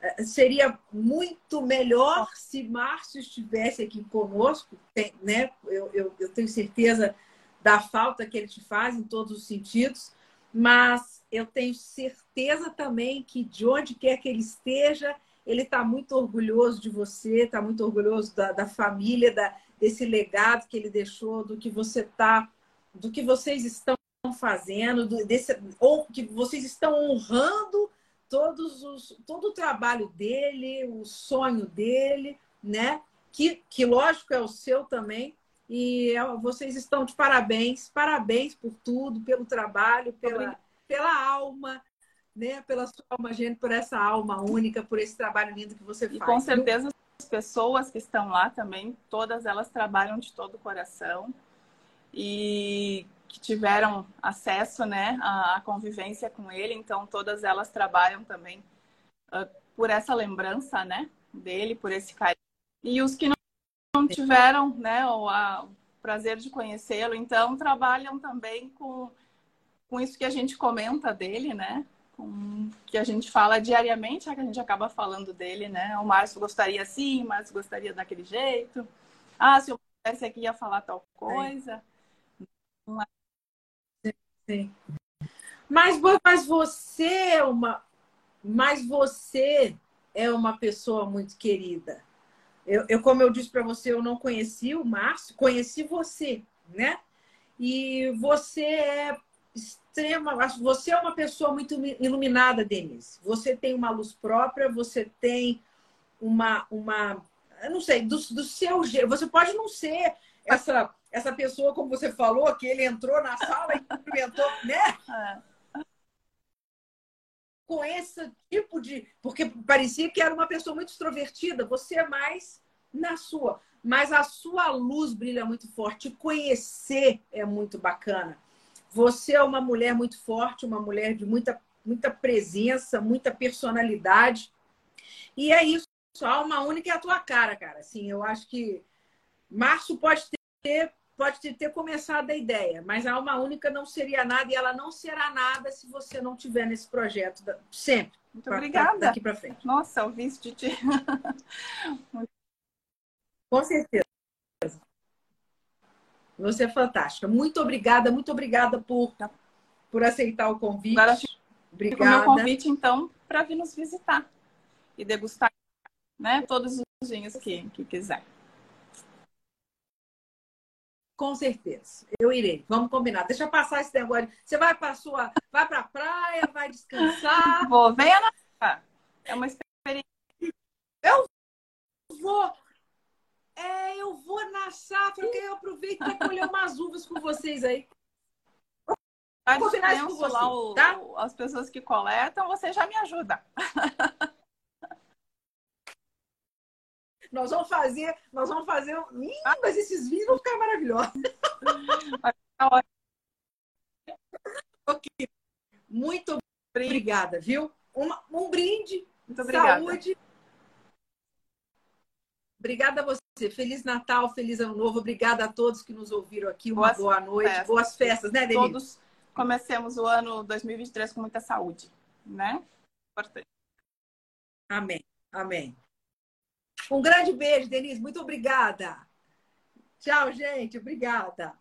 eh, seria muito melhor se Márcio estivesse aqui conosco, né? Eu, eu, eu tenho certeza da falta que ele te faz em todos os sentidos, mas eu tenho certeza também que de onde quer que ele esteja, ele está muito orgulhoso de você, está muito orgulhoso da, da família, da, desse legado que ele deixou, do que você está, do que vocês estão fazendo, do, desse, ou que vocês estão honrando todos os, todo o trabalho dele, o sonho dele, né? Que, que lógico é o seu também. E é, vocês estão de parabéns, parabéns por tudo, pelo trabalho, pela, pela alma, né, pela sua alma gente, por essa alma única, por esse trabalho lindo que você e faz. com certeza as pessoas que estão lá também, todas elas trabalham de todo o coração e que tiveram acesso, né, à convivência com ele, então todas elas trabalham também uh, por essa lembrança, né, dele, por esse carinho. E os que não tiveram, né, o, a, o prazer de conhecê-lo, então trabalham também com com isso que a gente comenta dele, né? com, que a gente fala diariamente, já que a gente acaba falando dele, né? O Márcio gostaria assim, o Márcio gostaria daquele jeito. Ah, se eu pudesse aqui ia falar tal coisa. Sim. Sim. Mas, mas você é uma. Mas você é uma pessoa muito querida. Eu, eu como eu disse para você, eu não conheci o Márcio, conheci você, né? E você é extrema. Você é uma pessoa muito iluminada, Denise. Você tem uma luz própria, você tem uma. uma eu não sei, do, do seu jeito. Você pode não ser essa, essa pessoa, como você falou, que ele entrou na sala e cumprimentou, né? Com esse tipo de. Porque parecia que era uma pessoa muito extrovertida. Você é mais na sua. Mas a sua luz brilha muito forte. Conhecer é muito bacana. Você é uma mulher muito forte, uma mulher de muita, muita presença, muita personalidade. E é isso. A alma única é a tua cara, cara. Assim, eu acho que Márcio pode ter, pode ter começado a ideia, mas a alma única não seria nada e ela não será nada se você não tiver nesse projeto sempre. Muito pra, obrigada. Daqui para frente. Nossa, eu vi de ti. Com certeza. Você é fantástica. Muito obrigada, muito obrigada por, por aceitar o convite. Agora, obrigada. o meu convite, então, para vir nos visitar e degustar né, todos os vinhos que, que quiser. Com certeza. Eu irei. Vamos combinar. Deixa eu passar esse negócio. Você vai para sua, vai para a praia, vai descansar. Vou, venha na É uma experiência vou. É, eu vou na safra, que eu aproveito para colher umas uvas com vocês aí. Faz dispenso lá o, tá? as pessoas que coletam, você já me ajuda. Nós vamos fazer, nós vamos fazer. Ih, mas esses vinhos vão ficar maravilhosos. ok. Muito obrigada, viu? Uma, um brinde. Muito obrigada. Saúde. Obrigada a você. Feliz Natal, feliz Ano Novo. Obrigada a todos que nos ouviram aqui. Uma boas boa noite. Festas. Boas festas, né, Denise? Todos comecemos o ano 2023 com muita saúde, né? Importante. Amém. Amém. Um grande beijo, Denise. Muito obrigada. Tchau, gente. Obrigada.